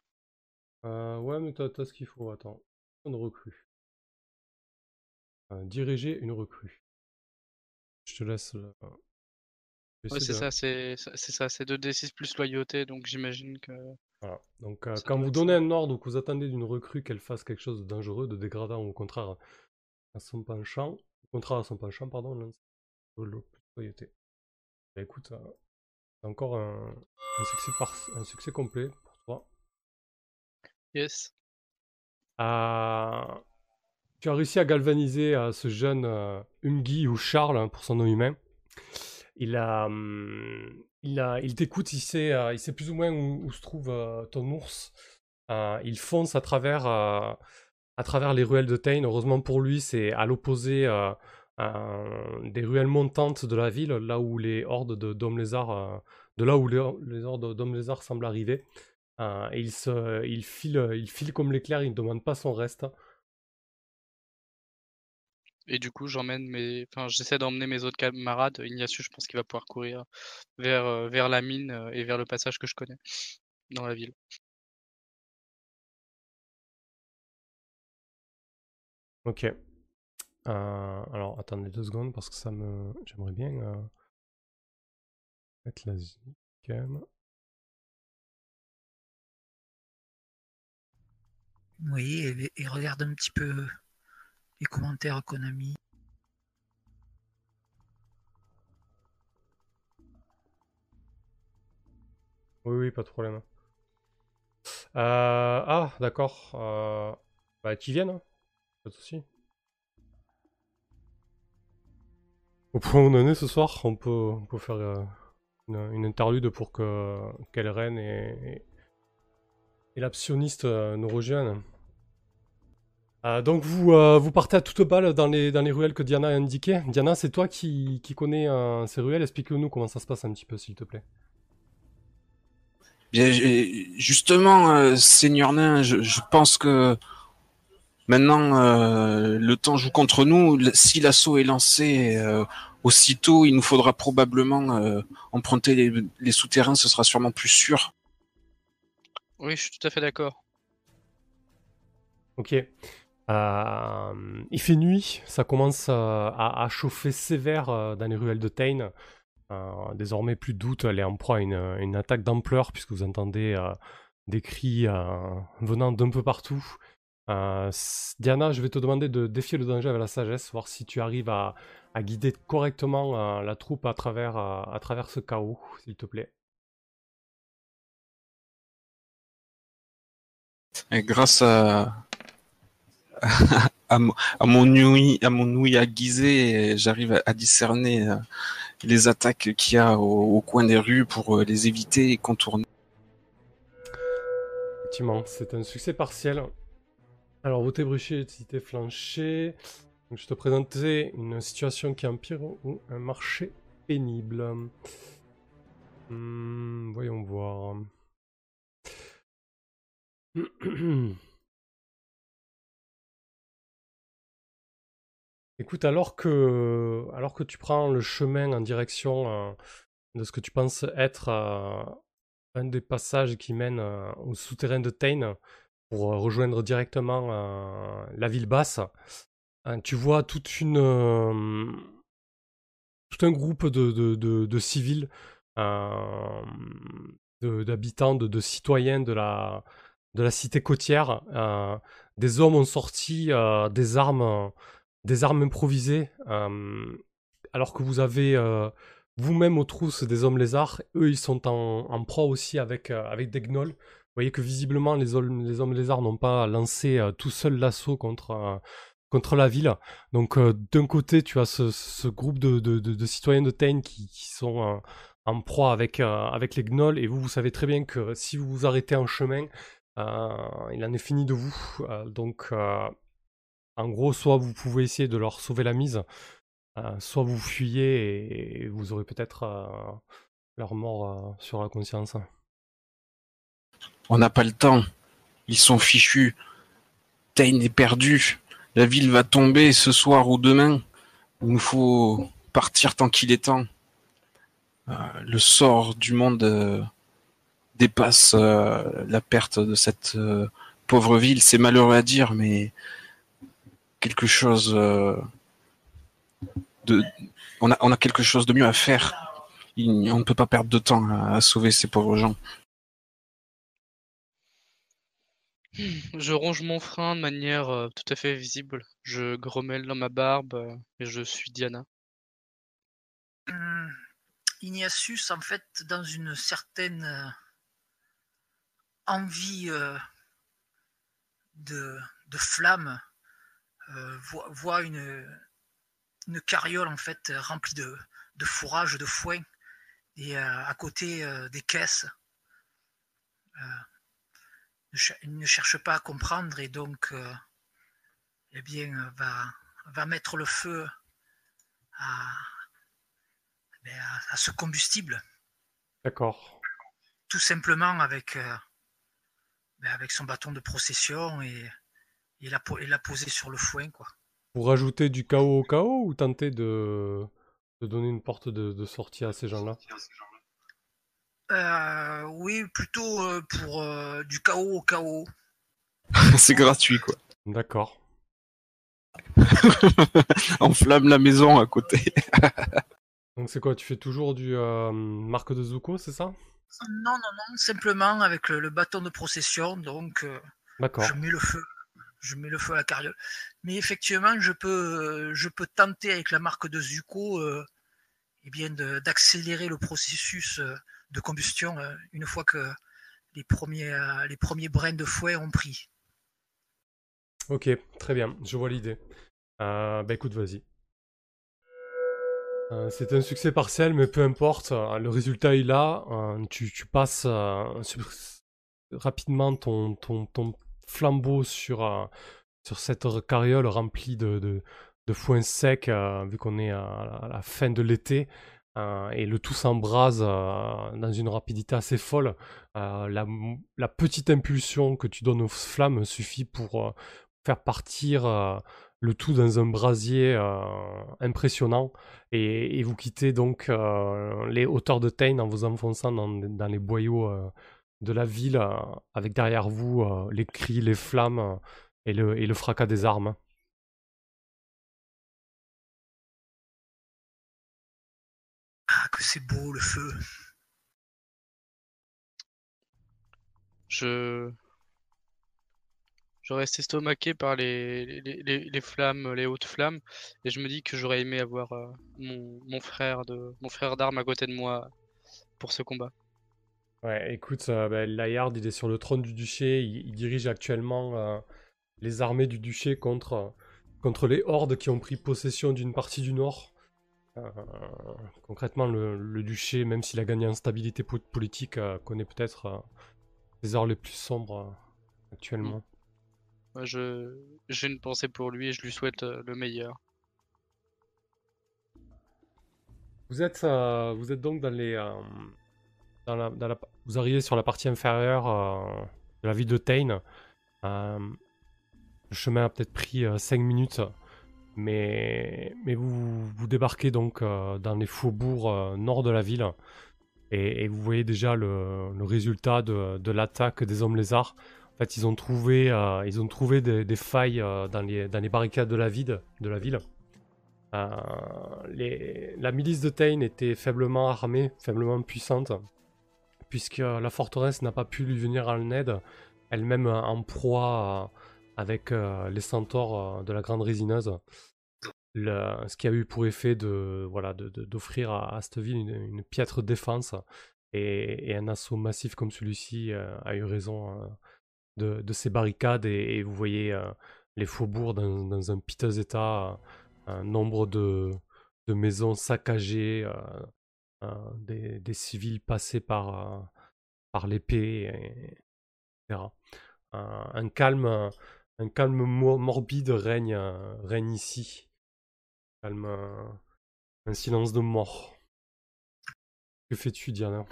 Euh, ouais, mais t'as t'as ce qu'il faut. Attends. Une recrue. Euh, diriger une recrue. Je te laisse. vais Ouais, c'est de- ça, c'est c'est ça, c'est 2d6 plus loyauté, donc j'imagine que. Voilà. Donc, euh, quand vous donnez ça. un ordre ou que vous attendez d'une recrue qu'elle fasse quelque chose de dangereux, de dégradant ou au contraire à son penchant, au contraire à son penchant, pardon, lance le plus. Bah, écoute, euh, c'est encore un, un succès par, un succès complet pour toi. Yes. Euh, tu as réussi à galvaniser euh, ce jeune euh, Umgi ou Charles hein, pour son nom humain. Il a, hum, il a, il t'écoute, il sait, euh, il sait plus ou moins où, où se trouve euh, ton ours. Il fonce à travers, à travers les ruelles de Tain. Heureusement pour lui, c'est à l'opposé euh, des ruelles montantes de la ville, là où les hordes de d'hommes lézards, euh, de là où les, hordes d'hommes lézards semblent arriver. Euh, il, se, il, file, il file comme l'éclair, il ne demande pas son reste. Et du coup, j'emmène mes. Enfin, j'essaie d'emmener mes autres camarades. Ignacius, je pense qu'il va pouvoir courir vers, la mine et vers le passage que je connais dans la ville. Ok. Euh, alors, attendez deux secondes parce que ça me. J'aimerais bien euh, mettre la zik quand même. Oui, et, et regarde un petit peu les commentaires qu'on a mis. Oui, oui, pas de problème. Euh, ah, d'accord. Euh, bah, qu'ils viennent, hein. Pas de souci. Au point est ce soir, on peut, faire euh, une, interlude pour que Kelren et, et, et l'apsioniste euh, nous rejoignent. Euh, donc vous, vous partez à toute balle dans les, dans les ruelles que Diana a indiquées. Diana, c'est toi qui, connais ces ruelles. Explique-nous comment ça se passe un petit peu, s'il te plaît. Justement, Seigneur Nain, je pense que maintenant euh, le temps joue contre nous. Si l'assaut est lancé euh, aussitôt, il nous faudra probablement euh, emprunter les, les souterrains. Ce sera sûrement plus sûr. Oui, je suis tout à fait d'accord. Ok. Euh, il fait nuit, ça commence euh, à, à chauffer sévère euh, dans les ruelles de Tain. Euh, désormais, plus de doute, elle est en proie à une, une attaque d'ampleur puisque vous entendez euh, des cris euh, venant d'un peu partout. Euh, Diana, je vais te demander de défier le danger avec la sagesse, voir si tu arrives à, à guider correctement euh, la troupe à travers, euh, à travers ce chaos, s'il te plaît. Et grâce à à, mon- à mon ouïe à mon ouïe aiguisée, j'arrive à, discerner les attaques qu'il y a au, au coin des rues pour les éviter et contourner. Effectivement, c'est un succès partiel. Alors, vos tébruchés, cité flanché. Je te présentais une situation qui empire ou un marché pénible. Hmm, voyons voir. Écoute, alors que, alors que tu prends le chemin en direction euh, de ce que tu penses être euh, un des passages qui mène euh, au souterrain de Tain pour rejoindre directement la ville basse, tu vois toute une, tout un groupe de, de, de civils, d'habitants, de, citoyens de la, de la cité côtière. des hommes ont sorti des armes des armes improvisées, euh, alors que vous avez euh, vous-même aux trousses des hommes lézards, eux ils sont en, proie aussi avec, euh, avec des gnolls. Vous voyez que visiblement les, hommes, les hommes lézards n'ont pas lancé tout seul l'assaut contre, contre la ville. Donc d'un côté tu as ce, groupe de, citoyens de Tain qui, sont en proie avec, les gnolls, et vous, vous savez très bien que si vous vous arrêtez en chemin, il en est fini de vous. donc en gros, soit vous pouvez essayer de leur sauver la mise, euh, soit vous fuyez et, vous aurez peut-être euh, leur mort euh, sur la conscience. On n'a pas le temps. Ils sont fichus. Tain est perdu. La ville va tomber ce soir ou demain. Il nous faut partir tant qu'il est temps. le sort du monde dépasse la perte de cette pauvre ville. C'est malheureux à dire, mais quelque chose euh, de, on a quelque chose de mieux à faire. on ne peut pas perdre de temps à, sauver ces pauvres gens. Je ronge mon frein de manière euh, tout à fait visible. Je grommelle dans ma barbe euh, et je suis Diana. Hum, Ignatius, en fait, dans une certaine envie de, flamme, euh, voit, une, carriole en fait remplie de, de fourrage, de foin, et euh, à côté euh, des caisses. Ne cherche pas à comprendre et donc eh bien, va, va mettre le feu à, eh à, ce combustible. D'accord. Tout simplement avec, ben, avec son bâton de procession et, et l'a, l'a posé sur le foin, quoi. Pour rajouter du chaos au chaos ou tenter de, de donner une porte de, sortie à ces gens-là? Euh, Oui, plutôt euh, pour euh, du chaos au chaos. C'est gratuit, quoi. D'accord. Enflamme la maison à côté. Donc c'est quoi Tu fais toujours du marque de Zuko, c'est ça? Non, non, non, simplement avec le, bâton de procession, donc D'accord. je mets le feu je mets le feu à la carriole. Mais effectivement, je peux, je peux tenter avec la marque de Zuko euh, eh bien d'accélérer le processus euh, de combustion euh, une fois que les premiers, les premiers brins de fouet ont pris. Ok, très bien, je vois l'idée. bah écoute, vas-y. c'est un succès partiel, mais peu importe, le résultat est là. tu, passes rapidement ton, ton, ton, flambeau sur, euh, sur cette carriole remplie de, de, de foin sec, euh, vu qu'on est à, la fin de l'été. Euh, et le tout s'embrase dans une rapidité assez folle. La, la, petite impulsion que tu donnes aux flammes suffit pour faire partir le tout dans un brasier impressionnant. Et, vous quittez donc les hauteurs de Tain en vous enfonçant dans, les boyaux de la ville euh, avec derrière vous euh, les cris, les flammes euh, et le fracas des armes. Que c'est beau le feu. Je. Je reste estomaqué par les, les, flammes, les hautes flammes, et je me dis que j'aurais aimé avoir mon, mon, frère de mon frère d'armes à côté de moi pour ce combat. Ouais, écoute, euh, bah, Layard, il est sur le trône du duché, il, dirige actuellement euh, les armées du duché contre, contre les hordes qui ont pris possession d'une partie du nord. Euh, concrètement, le, duché, même s'il a gagné en stabilité politique, connaît peut-être les heures les plus sombres actuellement. Moi, je j'ai une pensée pour lui et je lui souhaite euh, le meilleur. Vous êtes, euh, vous êtes donc dans les, euh, dans la, dans la- vous arrivez sur la partie inférieure euh, de la ville de Tain. Euh, le chemin a peut-être pris 5 minutes, mais, mais vous, vous débarquez donc euh, dans les faubourgs euh, nord de la ville. Et, vous voyez déjà le, le résultat de, de l'attaque des hommes lézards. En fait, ils ont trouvé, euh, ils ont trouvé des, failles dans, les, dans les barricades de la, ville, la milice de Tain était faiblement armée, faiblement puissante, puisque la forteresse n'a pas pu lui venir en aide, elle-même en proie euh, avec euh, les centaures euh, de la Grande Résineuse. Ce qui a eu pour effet de voilà d'offrir à, cette ville une, une piètre défense et, un assaut massif comme celui-ci euh, a eu raison de, de ces barricades et, vous voyez les faubourgs dans, un piteux état un nombre de, maisons saccagées, des, civils passés par, par l'épée, et- etc. Un calme, un calme mo- morbide règne, euh, règne ici. Euh, un silence de mort. Que fais-tu, Diana?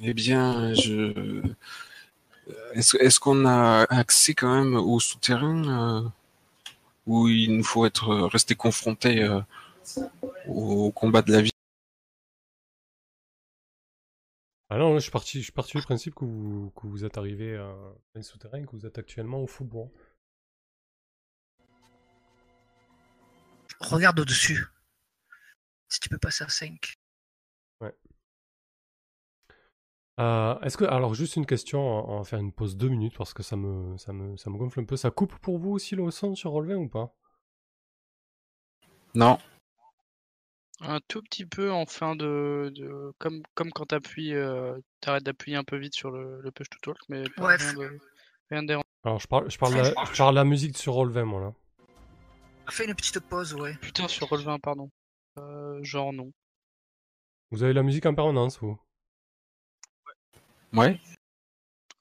Eh bien, je. Est-ce est-ce qu'on a accès quand même au souterrain euh, où il nous faut être resté confronté euh, au combat de la vie? Ah non, là, je suis parti, je suis parti du principe que vous, que vous êtes arrivé euh, dans les souterrains, que vous êtes actuellement au faubourg. Regarde au-dessus. Si tu peux passer à 5. Euh, Est-ce que, alors juste une question, on va faire une pause deux minutes parce que ça me, ça me, ça me gonfle un peu. Ça coupe pour vous aussi le son sur Roll20 ou pas? Non. Un tout petit peu en fin de, de- comme comme quand t'appuies, euh, t'arrêtes d'appuyer un peu vite sur le, le push to talk, mais pas- Ouais. rien de rien de dérangeant. Alors je parle, je parle, de la, je parle de la musique sur Roll20 moi là. Fais une petite pause, ouais. Putain sur Roll 20 pardon. Euh, genre non. Vous avez la musique en permanence vous? Ouais.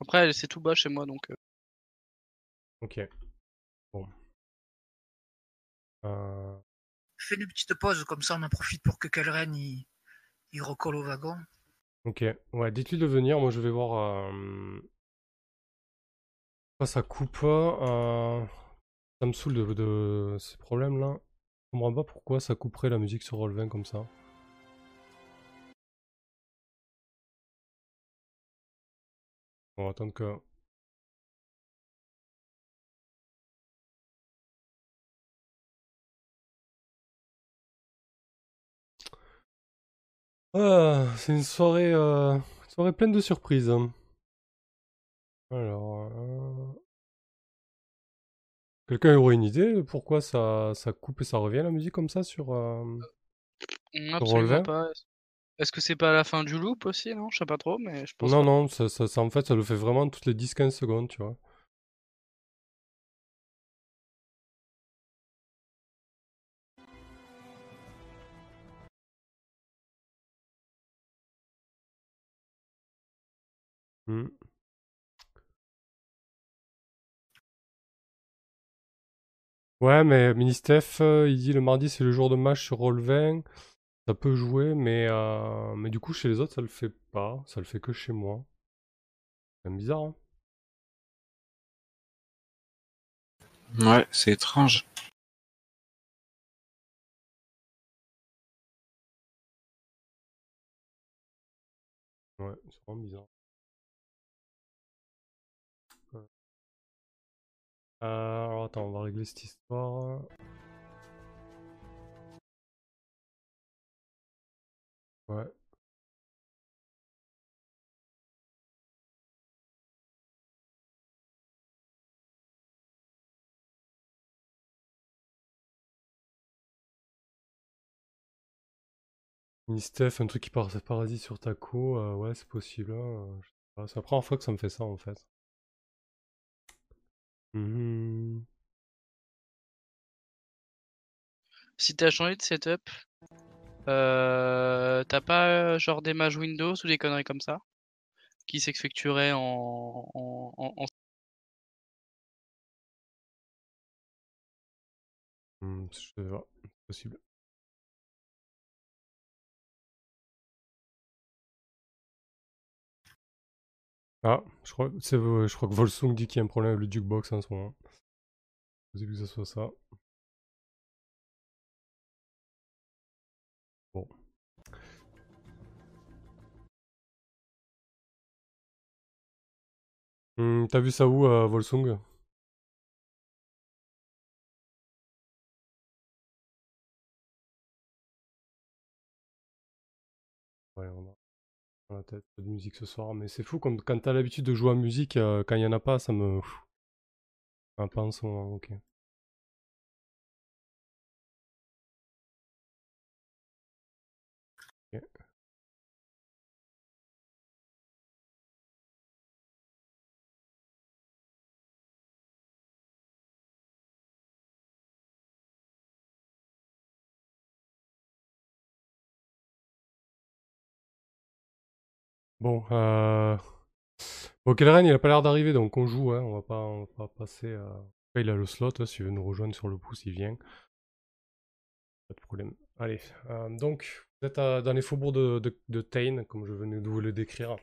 Après c'est tout bas chez moi donc. euh, Ok. Bon. Euh, Fais une petite pause, comme ça on en profite pour que Kelren il, recolle au wagon. ok. Ouais, dites-lui de venir. Moi je vais voir. Euh... Ça coupe euh, Ça me saoule de, de ces problèmes là. Je comprends pas pourquoi ça couperait la musique sur Roll20 comme ça. On va attendre que. Ah, c'est une soirée, euh, soirée pleine de surprises. hein. Alors, euh, quelqu'un aurait une idée de pourquoi ça, ça coupe et ça revient la musique comme ça sur. euh, Roll20 Absolument pas. Est-ce que c'est pas la fin du loop aussi non? Je sais pas trop mais je pense. Non, pas. non, ça, ça, ça, en fait, ça le fait vraiment toutes les 10-15 secondes, tu vois. Hmm. Ouais, mais Ministef, euh, il dit le mardi c'est le jour de match sur Roll20. Ça peut jouer, mais, euh, mais du coup chez les autres ça le fait pas. Ça le fait que chez moi. C'est quand même bizarre, hein. Ouais, c'est étrange. Ouais, c'est vraiment bizarre. Euh, alors attends, on va régler cette histoire. Ouais. Ministef, un truc qui par- parasite sur ta co, euh, ouais, c'est possible. hein, pas, C'est la première fois que ça me fait ça en fait. Mhm. Si t'as changé de setup, euh, t'as pas euh, genre des mages Windows ou des conneries comme ça qui s'effectuerait en, en, en- en- Hmm, je sais pas, c'est possible. Ah, je crois, euh, je crois que Volsung dit qu'il y a un problème avec le jukebox en ce moment. Possible que ce soit ça. Bon. Hmm, T'as vu ça où, euh, Volsung? La tête, de musique ce soir, mais c'est fou comme quand t'as l'habitude de jouer à musique, euh, quand il y en a pas, ça me. Ok. Ok. Bon, euh... Bon, Kelren, il a pas l'air d'arriver, donc on joue, hein. On va pas, on va pas passer à... Après, il a le slot, hein, s'il veut nous rejoindre sur le pouce, il vient. Pas de problème. Allez, euh, donc, vous êtes à- dans les faubourgs de, de, de Tain, comme je venais de vous le décrire.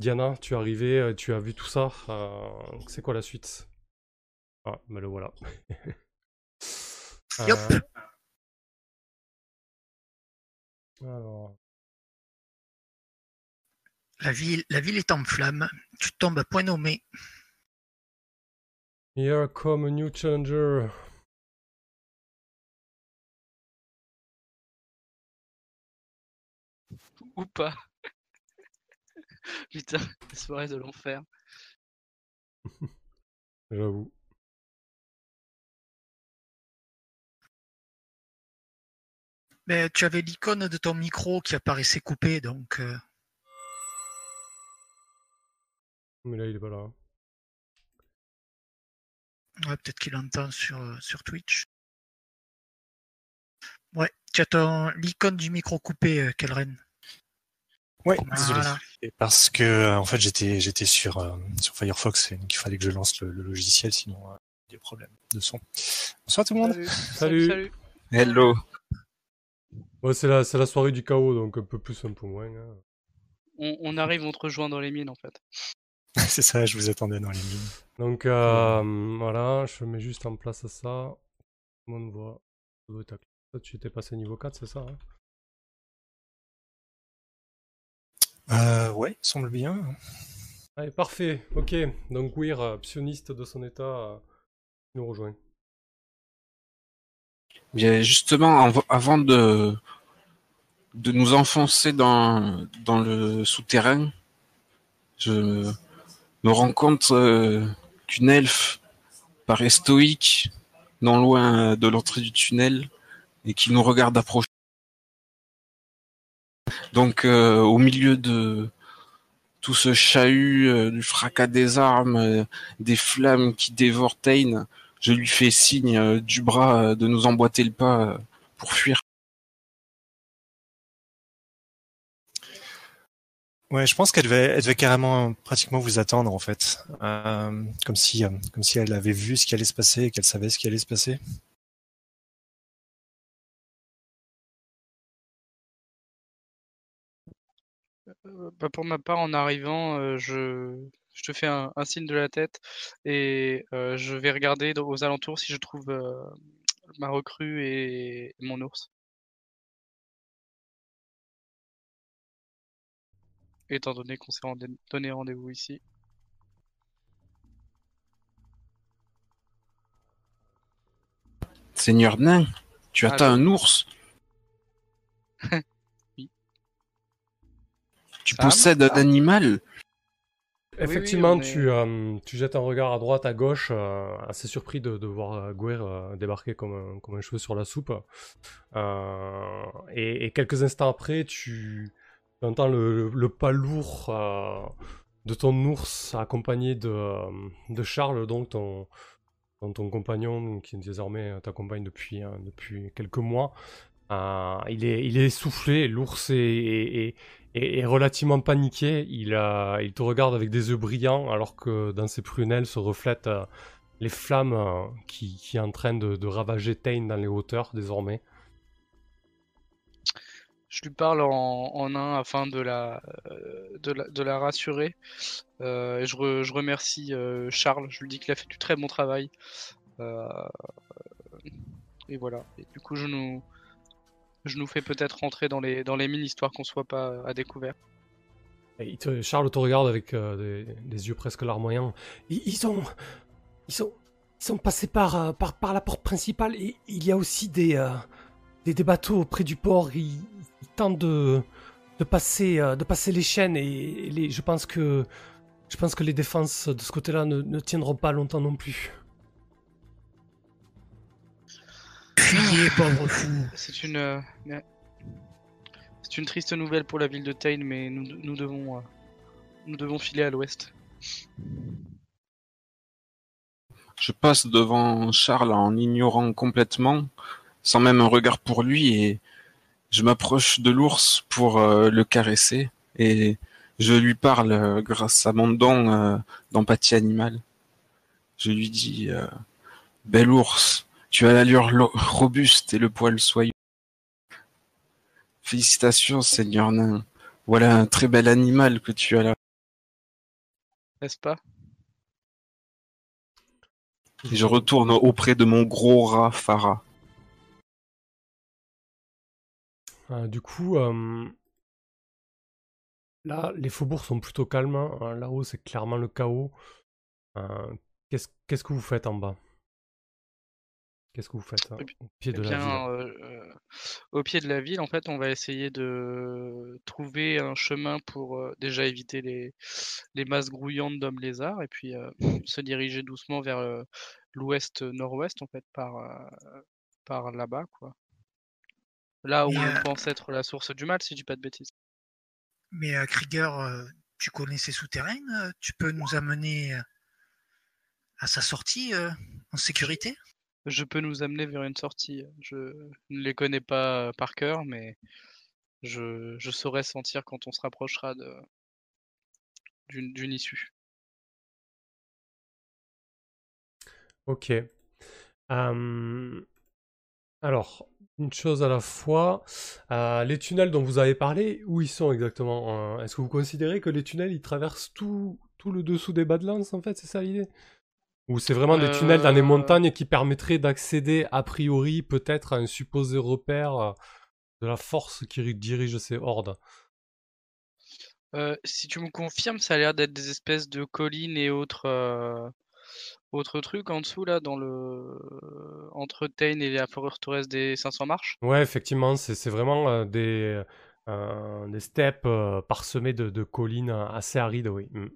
Diana, tu es arrivée, euh, tu as vu tout ça. euh, c'est quoi la suite? Ah, mais le voilà. Euh, alors, La ville, la ville est en flammes. Tu tombes à point nommé. here come a new challenger. ou pas. Putain, la soirée de l'enfer. J'avoue. Mais tu avais l'icône de ton micro qui apparaissait coupé, donc euh, Mais là, il est pas là. ouais, peut-être qu'il entend sur, euh, sur Twitch. Ouais, tu as ton l'icône du micro coupé, euh, Kelren. Ouais, désolé. Voilà. Parce que euh, en fait j'étais j'étais sur euh, sur Firefox et donc il fallait que je lance le, le logiciel sinon euh, des problèmes de son. Bonsoir tout le monde. Salut. salut. Hello. Ouais, c'est la, c'est la soirée du chaos, donc un peu plus, un peu moins. hein. On, on arrive, on te rejoint dans les mines en fait. C'est ça, je vous attendais dans les mines. Donc euh, voilà, je mets juste en place ça. Tout le monde voit. Toi, tu étais passé niveau 4, c'est ça hein? Euh, ouais, semble bien. Allez, parfait. Ok, donc Weir, euh, psioniste de son état, nous rejoint. Bien, justement, av- avant de, de nous enfoncer dans, dans le souterrain, je me rends euh, qu'une elfe paraît stoïque, non loin de l'entrée du tunnel, et qui nous regarde approcher. Donc, euh, au milieu de tout ce chahut, euh, du fracas des armes, des flammes qui dévorent Tain, je lui fais signe du bras de nous emboîter le pas pour fuir. Ouais, je pense qu'elle devait, elle devait carrément pratiquement vous attendre en fait, Euh, comme si, euh, comme si elle avait vu ce qui allait se passer et qu'elle savait ce qui allait se passer. Euh, bah, pour ma part, en arrivant, je, je te fais un, signe de la tête et je vais regarder aux alentours si je trouve ma recrue et mon ours. Étant donné qu'on s'est rendez- donné rendez-vous ici. Seigneur nain, tu Ah, attends un ours Oui. Tu Sam possèdes un animal oui, Effectivement, on est- tu, euh, tu jettes un regard à droite, à gauche, euh, assez surpris de, de voir euh, Guer euh, débarquer comme un, comme un cheveu sur la soupe. Euh, et, et quelques instants après, tu, tu entends le, le- pas lourd euh, de ton ours accompagné de, euh, Charles, donc ton, compagnon qui désormais t'accompagne depuis, depuis quelques mois. Euh, il, est, il essoufflé, l'ours est, relativement paniqué. Il, te regarde avec des yeux brillants alors que dans ses prunelles se reflètent les flammes qui, qui en train de ravager Tain dans les hauteurs désormais. Je lui parle en, en un afin de la, euh, de la, de la rassurer. Euh, et je, je, remercie euh, Charles. Je lui dis qu'il a fait du très bon travail. et voilà. Et du coup, je nous, je nous fais peut-être rentrer dans les, dans les mines histoire qu'on soit pas à découvert. Charles te regarde avec des, yeux presque larmoyants. Ils, ils, sont, ils sont, ils sont passés par, par, par la porte principale et il y a aussi des, des, des, bateaux près du port. Ils, tente de, de, passer, euh, de passer les chaînes et les, je, pense que, je pense que les défenses de ce côté-là ne, ne tiendront pas longtemps non plus. pauvre fou. C'est une, euh, c'est une triste nouvelle pour la ville de Tain, mais nous, nous devons, euh, nous devons filer à l'ouest. Je passe devant Charles en ignorant complètement, sans même un regard pour lui, et je m'approche de l'ours pour euh, le caresser et je lui parle euh, grâce à mon don euh, d'empathie animale. Je lui dis Bel ours, tu as l'allure robuste et le poil soyeux. Félicitations, Seigneur nain. Voilà un très bel animal que tu as là. N'est-ce pas? Et je retourne auprès de mon gros rat Farah. Euh, du coup, euh, là, les faubourgs sont plutôt calmes. Hein. Là-haut, c'est clairement le chaos. Euh, qu'est-ce que vous faites en bas? Qu'est-ce que vous faites hein, au pied de la ville? Au pied de la ville, en fait, on va essayer de trouver un chemin pour déjà éviter les, les masses grouillantes d'hommes lézards et puis se diriger doucement vers l'ouest-nord-ouest, en fait, par, par là-bas, quoi. Là où on pense être la source du mal, si je dis pas de bêtises. Mais euh, Krieger, euh, tu connais ces souterrains euh, Tu peux nous amener à sa sortie en sécurité? Je peux nous amener vers une sortie. Je ne les connais pas par cœur, mais je, je saurais sentir quand on se rapprochera d'une issue. Ok. Alors, une chose à la fois. Euh, les tunnels dont vous avez parlé, où ils sont exactement euh, Est-ce que vous considérez que les tunnels, ils traversent tout, tout le dessous des Badlands, en fait C'est ça l'idée? Ou c'est vraiment des tunnels dans les euh. montagnes qui permettraient d'accéder, a priori, peut-être à un supposé repère de la force qui dirige ces hordes? Si tu me confirmes, ça a l'air d'être des espèces de collines et autres, autre truc en dessous là, dans le entre Tain et la forêt Torres des 500 marches? Ouais, effectivement, c'est vraiment euh, des, euh, des steppes euh, parsemées de, de, collines assez arides, oui. Mm.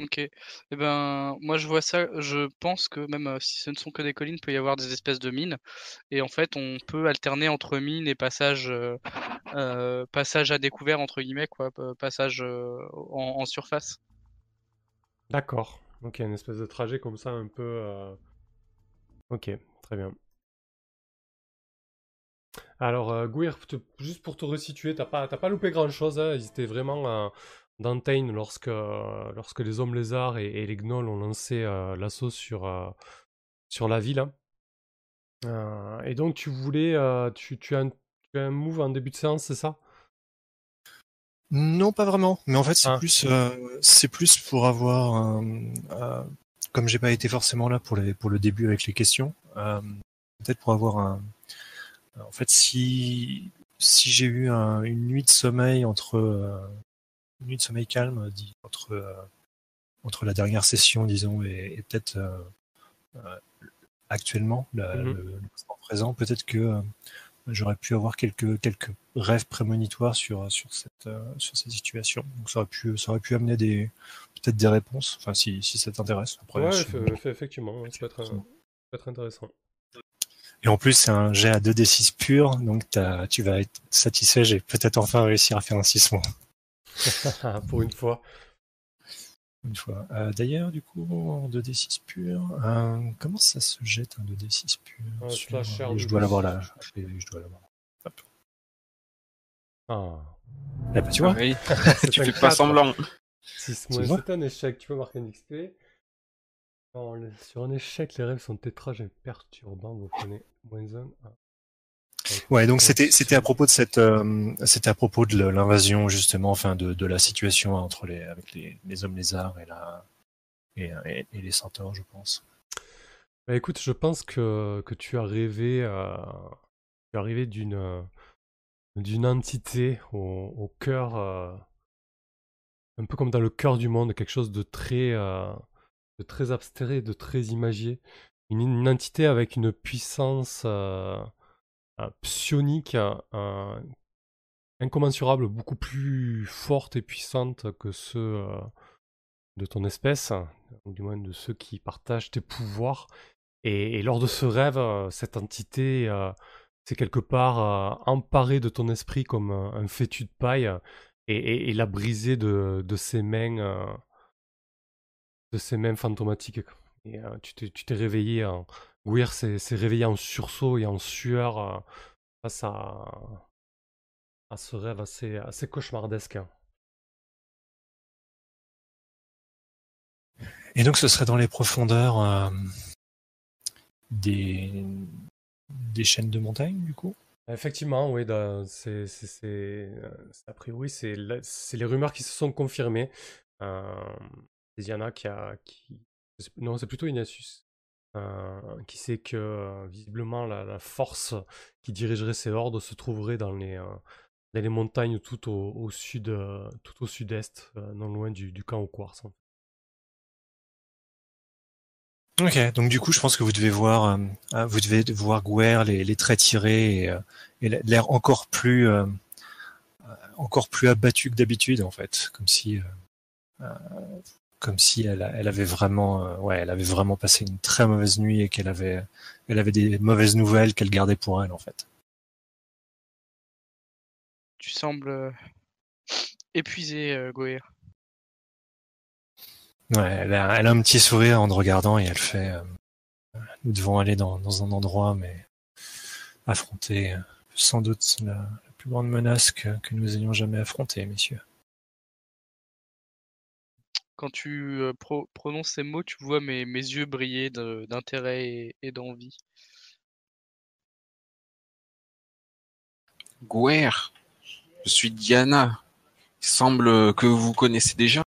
Ok. Eh ben, moi je vois ça, je pense que même si ce ne sont que des collines, il peut y avoir des espèces de mines. Et en fait, on peut alterner entre mines et passage, passage à découvert, entre guillemets, quoi, passage en surface. D'accord. Ok, une espèce de trajet comme ça, un peu. Euh, ok, très bien. Alors, euh, juste pour te resituer, t'as pas, pas loupé grand chose. Hein. Ils étaient vraiment euh, dans Tain lorsque, euh, lorsque les hommes lézards et, les gnolls ont lancé l'assaut sur, sur la ville. Hein. et donc, tu voulais. tu, tu as un move en début de séance, c'est ça? Non, pas vraiment. Mais en fait, c'est ah. plus, euh, c'est plus pour avoir, euh, comme j'ai pas été forcément là pour les, pour le début avec les questions, euh, peut-être pour avoir un. En fait, si si j'ai eu une nuit de sommeil entre une nuit de sommeil calme, dit, entre entre la dernière session, disons, et, peut-être actuellement, mm-hmm. le, le, présent, peut-être que j'aurais pu avoir quelques quelques rêves prémonitoires sur sur cette euh, sur cette situation. Donc ça aurait pu ça aurait pu amener des peut-être des réponses. Enfin si si ça t'intéresse. Ouais, effectivement, ça peut être, ça peut être intéressant. Et en plus, c'est un jet à 2d6 pur, donc tu vas être satisfait. J'ai peut-être enfin réussi à faire un 6 mois. Pour une fois une fois. Euh, d'ailleurs, du coup, en 2d6 pur, euh, comment ça se jette un 2d6 pur sur... Je dois l'avoir là. Je, dois l'avoir. Ah, Eh ben, tu vois. Oui, C'est tu fais pas semblant. 6 Tu moins, vois c'est un échec, tu peux marquer un XP. Non, sur un échec, les rêves sont tétrages et perturbants, vous prenez moins 1. Ouais, donc c'était c'était à propos de cette euh, c'était à propos de l'invasion justement, enfin de, de la situation entre les avec les, les hommes lézards et la et, et, et les centaures, je pense. Bah écoute, je pense que, que tu as rêvé, euh, tu as rêvé d'une euh, d'une entité au, au cœur, euh, un peu comme dans le cœur du monde, quelque chose de très, de très abstrait, de très imagier. Une, une entité avec une puissance psionique euh, incommensurable, beaucoup plus forte et puissante que ceux euh, de ton espèce, ou du moins de ceux qui partagent tes pouvoirs. Et, lors de ce rêve, euh, cette entité euh, s'est quelque part euh, emparée de ton esprit comme un, fétu de paille euh, et, l'a brisé de, ses mains, euh, de fantomatiques. Et euh, tu t'es réveillé, en... Gouir s'est réveillé en sursaut et en sueur euh, face à, à ce rêve assez, assez cauchemardesque. Et donc ce serait dans les profondeurs euh, des des chaînes de montagne du coup? Effectivement, oui, c'est, euh, a priori, c'est, les rumeurs qui se sont confirmées. Euh, c'est Diana qui a, qui, je sais- non, c'est plutôt Ignatius, qui sait que euh, visiblement la, force qui dirigerait ces hordes se trouverait dans les, euh, dans les montagnes tout au, sud, euh, tout au sud-est, euh, non loin du, camp au quartz. Ok, donc du coup, je pense que vous devez voir, euh, ah, vous devez voir les, traits tirés et, euh, l'air encore plus, euh, euh, encore plus abattu que d'habitude en fait, comme si, euh, euh, comme si elle, avait vraiment, euh, ouais, elle avait vraiment passé une très mauvaise nuit et qu'elle avait, elle avait des mauvaises nouvelles qu'elle gardait pour elle en fait. Tu sembles euh, épuisé, euh, Goer. Ouais, elle a, elle a un petit sourire en te regardant et elle fait, euh, nous devons aller dans, dans un endroit, mais affronter sans doute la, la plus grande menace que, que nous ayons jamais affrontée, messieurs. Quand tu euh, pro- prononces ces mots, tu vois mes, mes yeux briller de- d'intérêt et, et d'envie. Guer, je suis Diana. Il semble que vous connaissez déjà.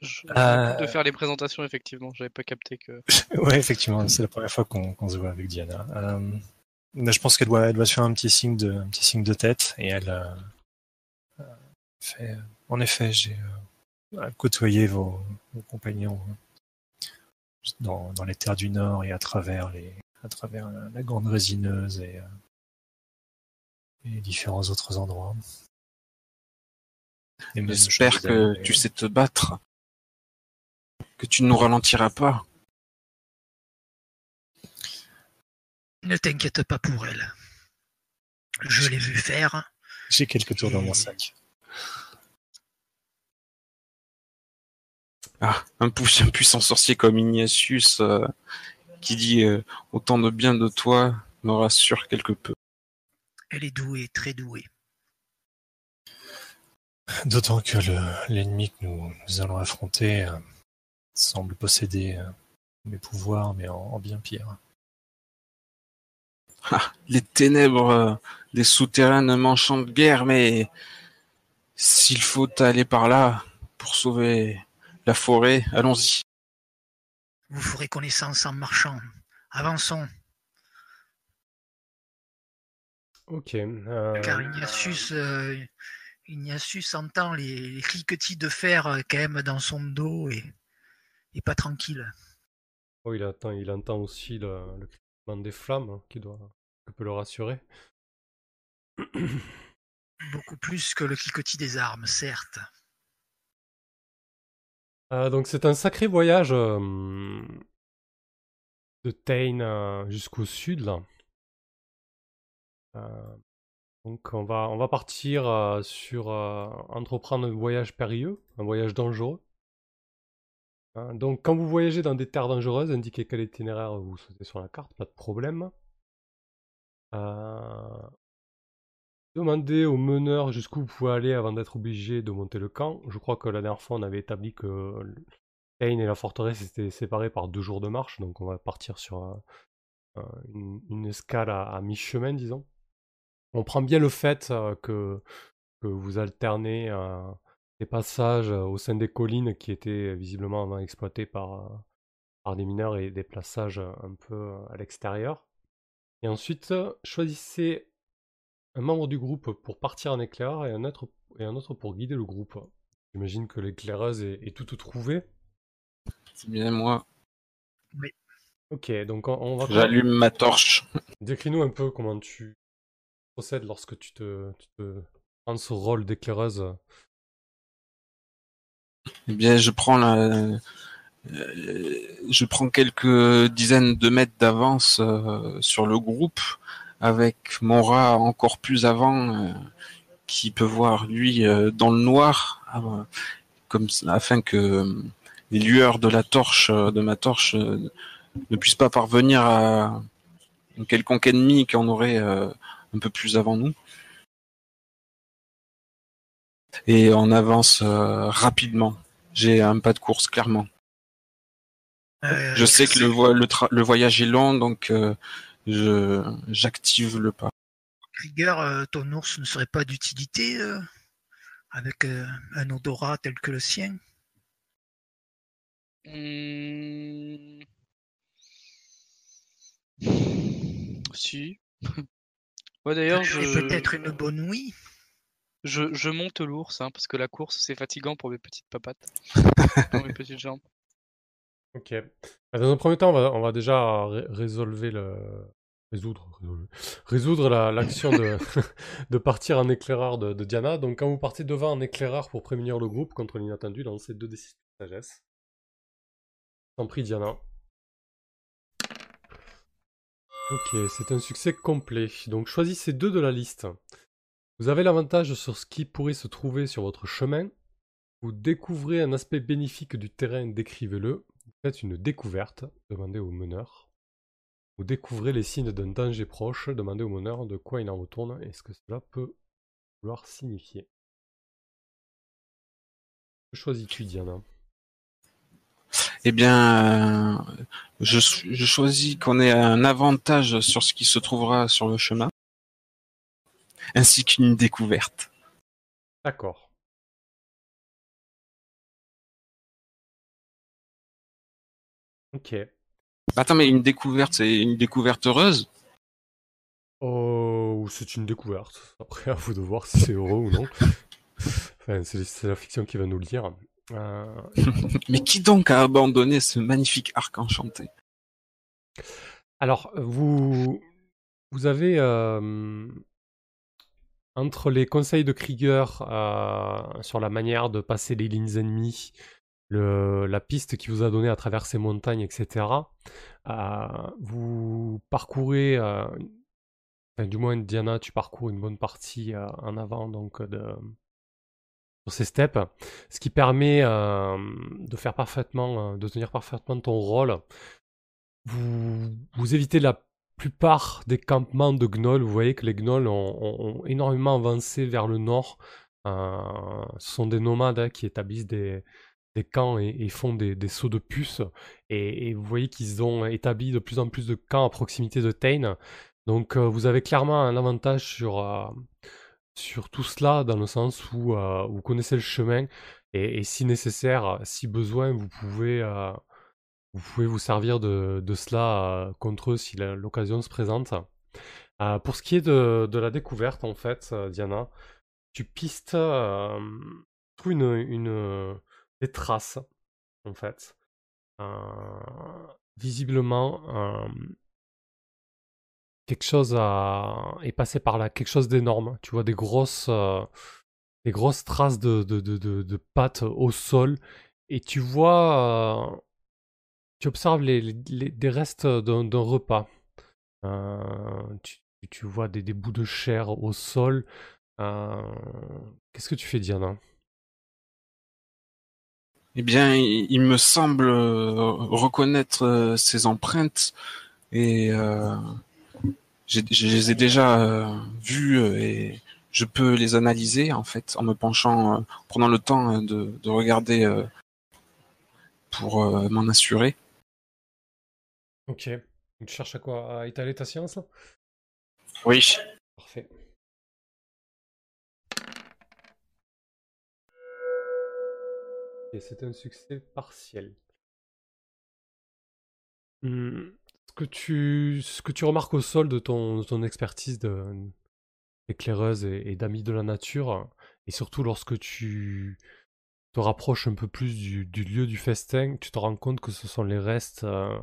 Je, je Euh, m'occupe de faire les présentations, effectivement. J'avais pas capté que. Ouais, effectivement, c'est la première fois qu'on qu'on se voit avec Diana. Euh, je pense qu'elle doit, elle doit se faire un petit signe de, un petit signe de tête et elle euh, euh, fait. euh, En effet, j'ai euh, côtoyé vos, vos compagnons dans, dans les terres du Nord et à travers les, à travers la, la grande résineuse et, et différents autres endroits. J'espère je- que tu sais te battre. Que tu ne nous ralentiras pas. Ne t'inquiète pas pour elle. Je l'ai vu faire. J'ai quelques tours dans mon sac. Ah, un, pu- un puissant sorcier comme Ignatius euh, qui dit euh, autant de bien de toi me rassure quelque peu. Elle est douée, très douée. D'autant que le- l'ennemi que nous, nous allons affronter euh, semble posséder euh, mes pouvoirs, mais en, en bien pire. Ah, les ténèbres euh, des souterrains ne m'enchantent guère, mais s'il faut aller par là pour sauver la forêt, allons-y. Vous ferez connaissance en marchant. Avançons, Ok. euh, car Ignatius, euh, Ignatius entend les, les cliquetis de fer euh, quand même dans son dos et, et pas tranquille. Oh, il, attend, il entend aussi le, le criement des flammes hein, qui, doit, peut le rassurer. Beaucoup plus que le cliquetis des armes, certes. Euh, donc c'est un sacré voyage euh, de Tain euh, jusqu'au sud là. Donc on va, on va partir sur entreprendre un voyage périlleux, un voyage dangereux. Hein, donc quand vous voyagez dans des terres dangereuses, indiquez quel itinéraire vous souhaitez sur la carte, pas de problème. Euh, demandez au meneur jusqu'où vous pouvez aller avant d'être obligé de monter le camp. Je crois que la dernière fois, on avait établi que Tain et la forteresse étaient séparés par deux jours de marche, donc on va partir sur une, escale à, mi-chemin, disons. On prend bien le fait que, que vous alternez des passages au sein des collines qui étaient visiblement exploitées par, par des mineurs et des plaçages un peu à l'extérieur. Et ensuite, choisissez un membre du groupe pour partir en éclaireur et un autre, et un autre pour guider le groupe. J'imagine que l'éclaireuse est, est toute trouvée. C'est bien moi. Oui. Ok, donc on, va. J'allume ma torche. Décris-nous un peu comment tu procèdes lorsque tu te, tu te prends ce rôle d'éclaireuse. Eh bien, je prends la, je prends quelques dizaines de mètres d'avance euh, sur le groupe avec mon rat encore plus avant euh, qui peut voir lui dans le noir comme afin que les lueurs de la torche de ma torche ne puissent pas parvenir à quelconque ennemi qu'on aurait un peu plus avant nous. Et on avance rapidement. J'ai un pas de course clairement. euh, je sais que le, le, voyage est long, donc euh, je j'active le pas. Krieger, euh, ton ours ne serait pas d'utilité avec un odorat tel que le sien? Mmh. Si. ouais, d'ailleurs, je. Peut-être une bonne nuit. Je, je monte l'ours, hein, parce que la course c'est fatigant pour mes petites papates, pour mes petites jambes. Ok. Bah, dans un premier temps, on va, déjà résoudre, l'action de, de partir en éclaireur de, Diana. Donc quand vous partez devant en éclaireur pour prévenir le groupe contre l'inattendu, lancez deux décisions de sagesse. T'en prie Diana. Ok, c'est un succès complet. Donc choisissez deux de la liste. Vous avez l'avantage sur ce qui pourrait se trouver sur votre chemin. Vous découvrez un aspect bénéfique du terrain, décrivez-le. Faites une découverte, demandez au meneur. Vous découvrez les signes d'un danger proche, demandez au meneur de quoi il en retourne et ce que cela peut vouloir signifier. Que choisis-tu, Diana? Eh bien, je, je choisis qu'on ait un avantage sur ce qui se trouvera sur le chemin, ainsi qu'une découverte. D'accord. Ok. Attends, mais une découverte, c'est une découverte heureuse Oh, c'est une découverte. Après, à vous de voir si c'est heureux ou non. enfin, c'est la fiction qui va nous le dire. Euh, mais qui donc a abandonné ce magnifique arc enchanté? Alors, vous, vous avez euh, entre les conseils de Krieger euh, sur la manière de passer les lignes ennemies, la piste qui vous a donné à travers ces montagnes, etc. Euh, vous parcourez, euh, du moins Diana, tu parcours une bonne partie euh, en avant donc de sur ces steppes, ce qui permet de faire parfaitement, de tenir parfaitement ton rôle. Vous, évitez la plupart des campements de gnolls. Vous voyez que les gnolls ont, énormément avancé vers le nord. ce sont des nomades hein, qui établissent des, des camps et, font des, sauts de puces. Et, vous voyez qu'ils ont établi de plus en plus de camps à proximité de Tain. Donc euh, vous avez clairement un avantage sur, euh, sur tout cela, dans le sens où euh, vous connaissez le chemin. Et, si nécessaire, si besoin, vous pouvez, vous, pouvez vous servir de, cela contre eux si l'occasion se présente. pour ce qui est de, de, la découverte, en fait, Diana, tu pistes une, une, des traces, en fait. Visiblement, quelque chose est passé par là, quelque chose d'énorme. Tu vois des grosses, des grosses traces de, de, pattes au sol, et tu vois, tu observes les, les, des restes d'un repas. Tu, tu, vois des, des, bouts de chair au sol. Qu'est-ce que tu fais, Diana? Eh bien, il me semble euh, reconnaître euh, ces empreintes et euh, je les ai déjà euh, euh, et je peux les analyser en fait en me penchant, euh, en prenant le temps de, de regarder pour m'en assurer. Ok. Tu cherches à quoi? À étaler ta science là? Oui. Parfait. Et c'est un succès partiel. Hmm, Ce que tu, ce que tu remarques au sol de ton, de ton expertise de- d'éclaireuse et, et d'ami de la nature, et surtout lorsque tu te rapproches un peu plus du, du lieu du festin, tu te rends compte que ce sont les restes euh,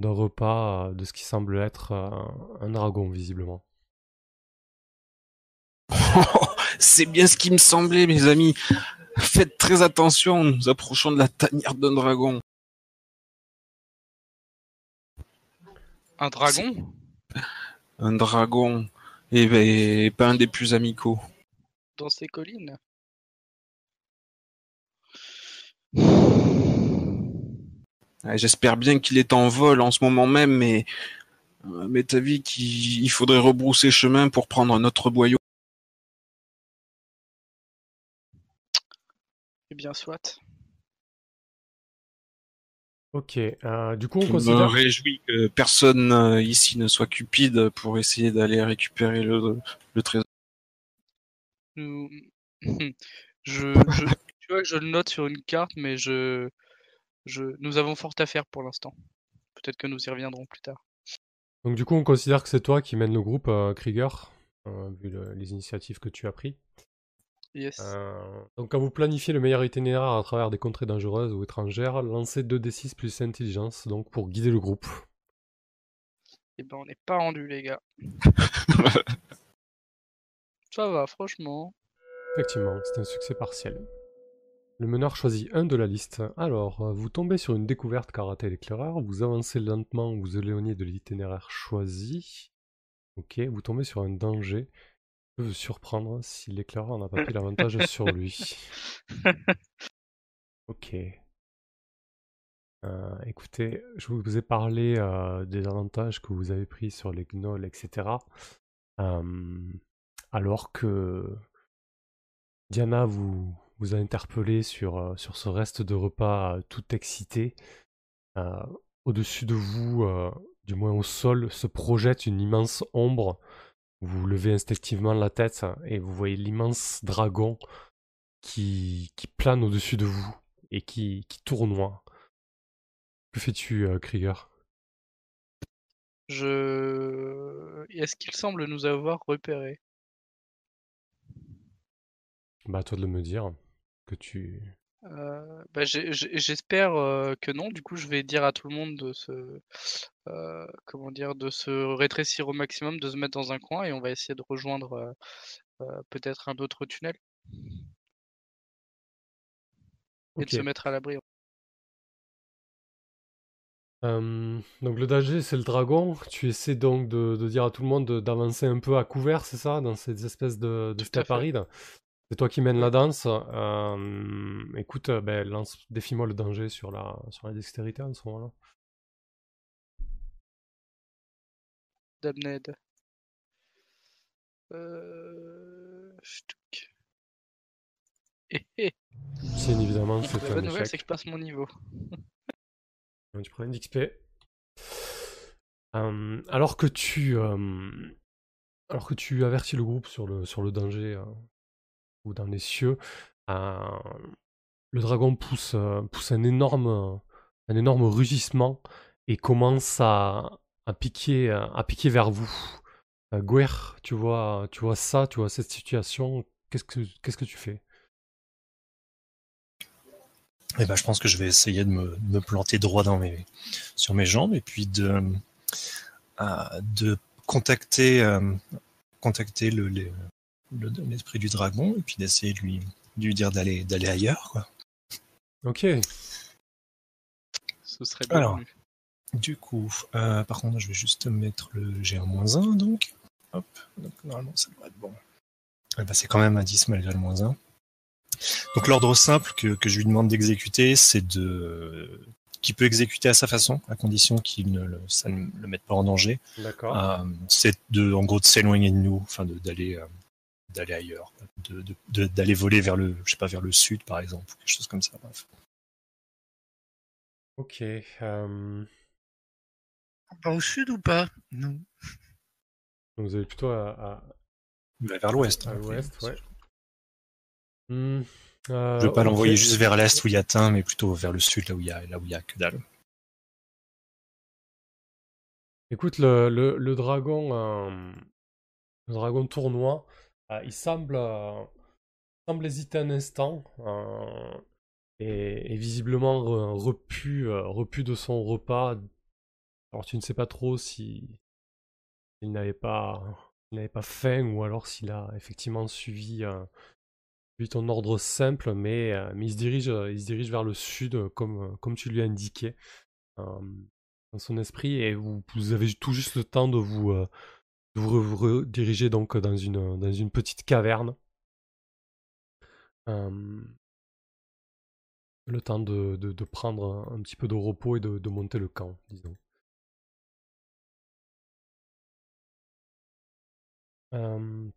d'un repas euh, de ce qui semble être euh, un dragon, visiblement. C'est bien ce qui me semblait, mes amis. Faites très attention, nous approchons de la tanière d'un dragon. Un dragon? Un dragon, et, et pas un des plus amicaux. dans ces collines? J'espère bien qu'il est en vol en ce moment même, mais, euh, mais t'as vu qu'il il faudrait rebrousser chemin pour prendre un autre boyau. Bien, soit. Ok, euh, du coup on Je me considère... réjouis que personne euh, ici ne soit cupide pour essayer d'aller récupérer le, le trésor. Nous... je, je- tu vois que je le note sur une carte, mais je, je, nous avons fort à faire pour l'instant. Peut-être que nous y reviendrons plus tard. Donc du coup on considère que c'est toi qui mène le groupe, euh, Krieger, euh, vu le- les initiatives que tu as prises. Yes. Euh, donc quand vous planifiez le meilleur itinéraire à travers des contrées dangereuses ou étrangères, lancez 2d6 plus intelligence donc pour guider le groupe. Eh ben, on n'est pas rendu, les gars. Ça va, franchement. Effectivement, c'est un succès partiel. Le meneur choisit un de la liste. Alors, vous tombez sur une découverte qu'a raté l'éclaireur, vous avancez lentement, vous éloignez de l'itinéraire choisi. Ok, vous tombez sur un danger peut vous surprendre si l'éclaireur n'a pas pris l'avantage sur lui. Ok. Euh, écoutez, je vous ai parlé euh, des avantages que vous avez pris sur les gnolls, etc. Euh, alors que Diana vous, vous a interpellé sur, euh, sur ce reste de repas tout excité. Au-dessus de vous, du moins au sol, se projette une immense ombre. Vous levez instinctivement la tête et vous voyez l'immense dragon qui, qui plane au-dessus de vous et qui, qui tournoie. Que fais-tu, euh, Krieger? Je... Est-ce qu'il semble nous avoir repérés? Bah, à toi de le me dire. Que tu. Euh, bah, J'espère euh, que non. Du coup, je vais dire à tout le monde de se, euh, comment dire, de se rétrécir au maximum, de se mettre dans un coin, et on va essayer de rejoindre peut-être un autre tunnel et de se mettre à l'abri. Donc le danger, c'est le dragon. Tu essaies donc de, de dire à tout le monde de- d'avancer un peu à couvert, c'est ça, dans ces espèces de, de C'est toi qui mènes la danse. Euh, écoute, euh, ben, lance, défie-moi le danger sur la, sur la dextérité en ce moment-là. Damned. Euh... C'est évidemment, c'est La bonne nouvelle, c'est que je passe mon niveau. Tu prends une XP. Euh, alors que tu, alors que tu avertis le groupe sur le, sur le danger euh, ou dans les cieux, le dragon pousse, pousse un énorme, un énorme rugissement et commence à, à piquer, à piquer vers vous. Euh, Guer, tu vois, tu vois ça, tu vois cette situation. Qu'est-ce que, qu'est-ce que tu fais? Eh ben, je pense que je vais essayer de me, planter droit sur mes jambes et puis de, euh, de contacter, contacter le, le- le- l'esprit du dragon et puis d'essayer de lui, de lui dire d'aller, d'aller ailleurs. Quoi. Ok. Ce serait bien. Alors. Du coup, euh, par contre, je vais juste mettre le G1-1 donc. Hop, donc normalement ça doit être bon. Eh ben, c'est quand même un 10 malgré le moins 1. Donc l'ordre simple que, que je lui demande d'exécuter, c'est de qui peut exécuter à sa façon, à condition qu'il ne le, ça ne le mette pas en danger. D'accord. Euh, c'est de, en gros, de s'éloigner de nous, enfin de d'aller euh, d'aller ailleurs, d'aller voler vers le, je sais pas, vers le sud par exemple, ou quelque chose comme ça. Bref. Ok. euh, On va au sud ou pas? Non. donc vous allez plutôt à, à- Bah, vers l'ouest. à hein, l'ouest, ouais. Hmm, euh, Je veux pas l'envoyer juste vers l'est où il y a Tain, mais plutôt vers le sud là où il y a là où il y a que dalle. Écoute, le, le, le dragon, euh, le dragon tournoi, euh, il semble, euh, semble hésiter un instant euh, et, visiblement re- repu, euh, repu de son repas. Alors tu ne sais pas trop si il n'avait pas, n'avait pas faim ou alors s'il a effectivement suivi, euh, suivi ton ordre simple, mais, euh, il se dirige, il se dirige vers le sud euh, comme, comme tu lui as indiqué. Euh, dans son esprit et vous, avez tout juste le temps de vous, euh, vous vous rediriger donc dans une, dans une petite caverne. Le temps de, prendre un, petit peu de repos et de, monter le camp, disons. Il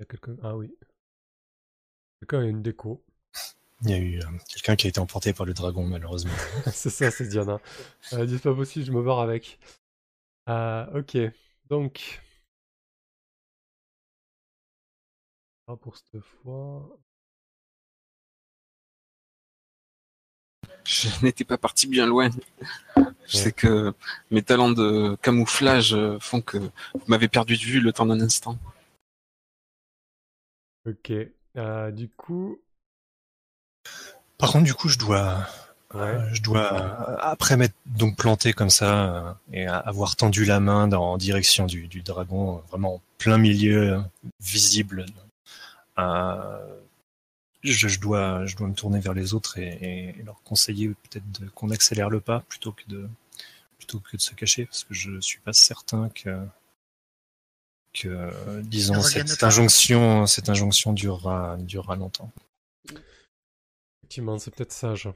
y a quelqu'un. Ah oui. Quelqu'un a une déco. Il y a eu euh, quelqu'un qui a été emporté par le dragon malheureusement. c'est ça, c'est Diana. Dit c'est pas possible, je me barre avec. Euh, ok, donc. Ah, pour cette fois. Je n'étais pas parti bien loin. Je sais que mes talents de camouflage euh, font que vous m'avez perdu de vue le temps d'un instant. Ok. Euh, du coup. Par contre, du coup, je dois, Ouais. euh, je dois euh, après m'être donc planté comme ça euh, et avoir tendu la main dans, en direction du, du dragon, vraiment en plein milieu, visible. euh, je, je dois, je dois me tourner vers les autres et, leur conseiller peut-être qu'on accélère le pas plutôt que de plutôt que de se cacher, parce que je suis pas certain que que disons cette injonction, cette injonction durera durera longtemps. Effectivement, c'est peut-être sage.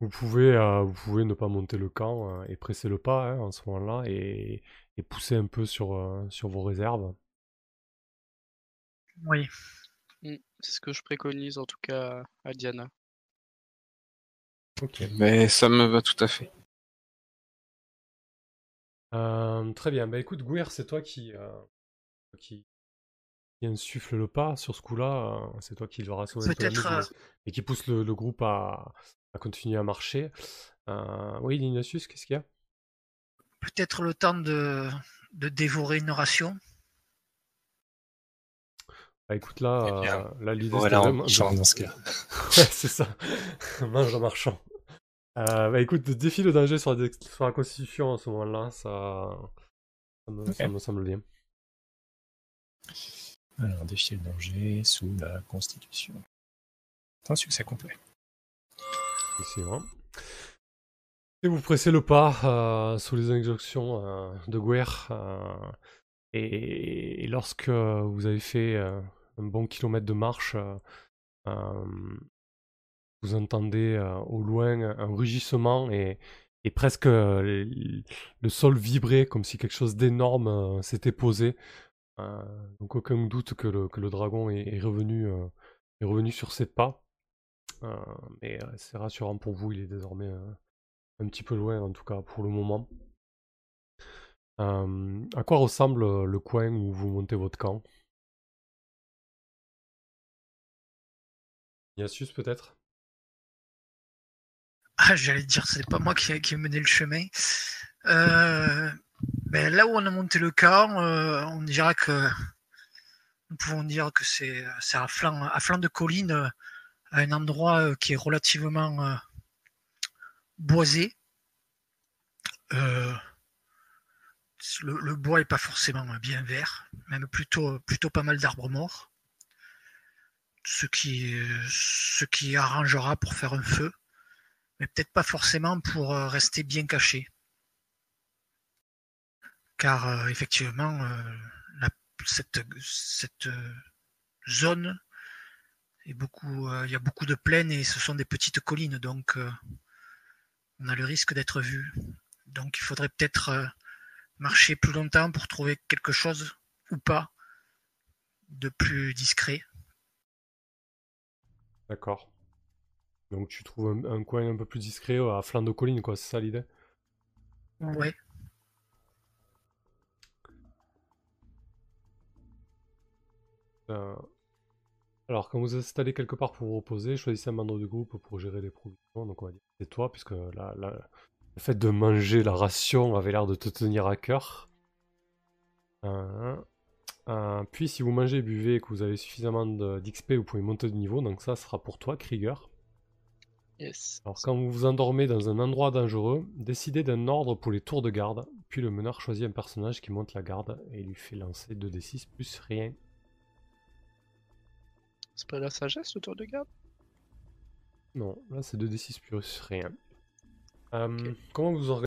Vous pouvez, euh, vous pouvez ne pas monter le camp euh, et presser le pas hein, en ce moment-là et, et pousser un peu sur, euh, sur vos réserves. Oui. Mm, C'est ce que je préconise en tout cas à Diana. Ok. Mais ça me va tout à fait. Euh, très bien. Bah écoute, Gouir, c'est toi qui, euh, qui, qui insuffle le pas sur ce coup-là. euh, c'est toi qui un Peut-être, mise, mais- et qui pousse le, le groupe à, à continuer à marcher. Euh, oui, Ignatius, qu'est-ce qu'il y a? Peut-être le temps de, de dévorer une ration. Bah écoute, là, Eh bien, euh, là l'idée Voilà, en vraiment... marchant dans ce cas. Ouais, c'est ça. Mange en marchant. Euh, bah écoute, défie le danger sur la, dex- sur la constitution à ce moment-là, ça, ça, me, ça Ok. me semble bien. Alors, défier le danger sous la Constitution. C'est un succès complet. Excellent. Et vous pressez le pas euh, sous les injonctions euh, de Guerre. euh, et, lorsque vous avez fait un bon kilomètre de marche, vous entendez au loin un rugissement et, et presque le, sol vibrer comme si quelque chose d'énorme s'était posé. Euh, donc aucun doute que le, dragon est, revenu, euh, est revenu sur ses pas. Euh, mais c'est rassurant pour vous, il est désormais un petit peu loin, en tout cas pour le moment. À quoi ressemble le coin où vous montez votre camp? Ignatius peut-être? Ah, j'allais dire, c'est pas moi qui ai mené le chemin. Euh, ben, là où on a monté le camp, euh, on dira que nous pouvons dire que c'est à flanc, de colline, à un endroit euh, qui est relativement euh, boisé. Le, bois est pas forcément bien vert, même plutôt pas mal d'arbres morts, ce qui arrangera pour faire un feu mais peut-être pas forcément pour rester bien caché. Car euh, effectivement, euh, la- cette, cette euh, zone est beaucoup, euh, il y a beaucoup de plaines et ce sont des petites collines, donc euh, on a le risque d'être vu. Donc il faudrait peut-être euh, marcher plus longtemps pour trouver quelque chose ou pas de plus discret. D'accord. Donc tu trouves un, un coin un peu plus discret à flanc de colline, quoi, c'est ça l'idée? Ouais. Euh, Alors, quand vous vous installez quelque part pour vous reposer, choisissez un membre du groupe pour gérer les provisions. Donc, on va dire que c'est toi, puisque la- la- le fait de manger la ration avait l'air de te tenir à cœur. Euh, euh, puis, si vous mangez et buvez et que vous avez suffisamment de- d'XP, vous pouvez monter de niveau. Donc, ça sera pour toi, Krieger. Yes. Alors, quand vous vous endormez dans un endroit dangereux, décidez d'un ordre pour les tours de garde. Puis, le meneur choisit un personnage qui monte la garde et lui fait lancer 2d6 plus rien. C'est pas la sagesse le tour de garde? Non, là c'est 2d6 plus rien. Euh, Ok. Comment vous organisez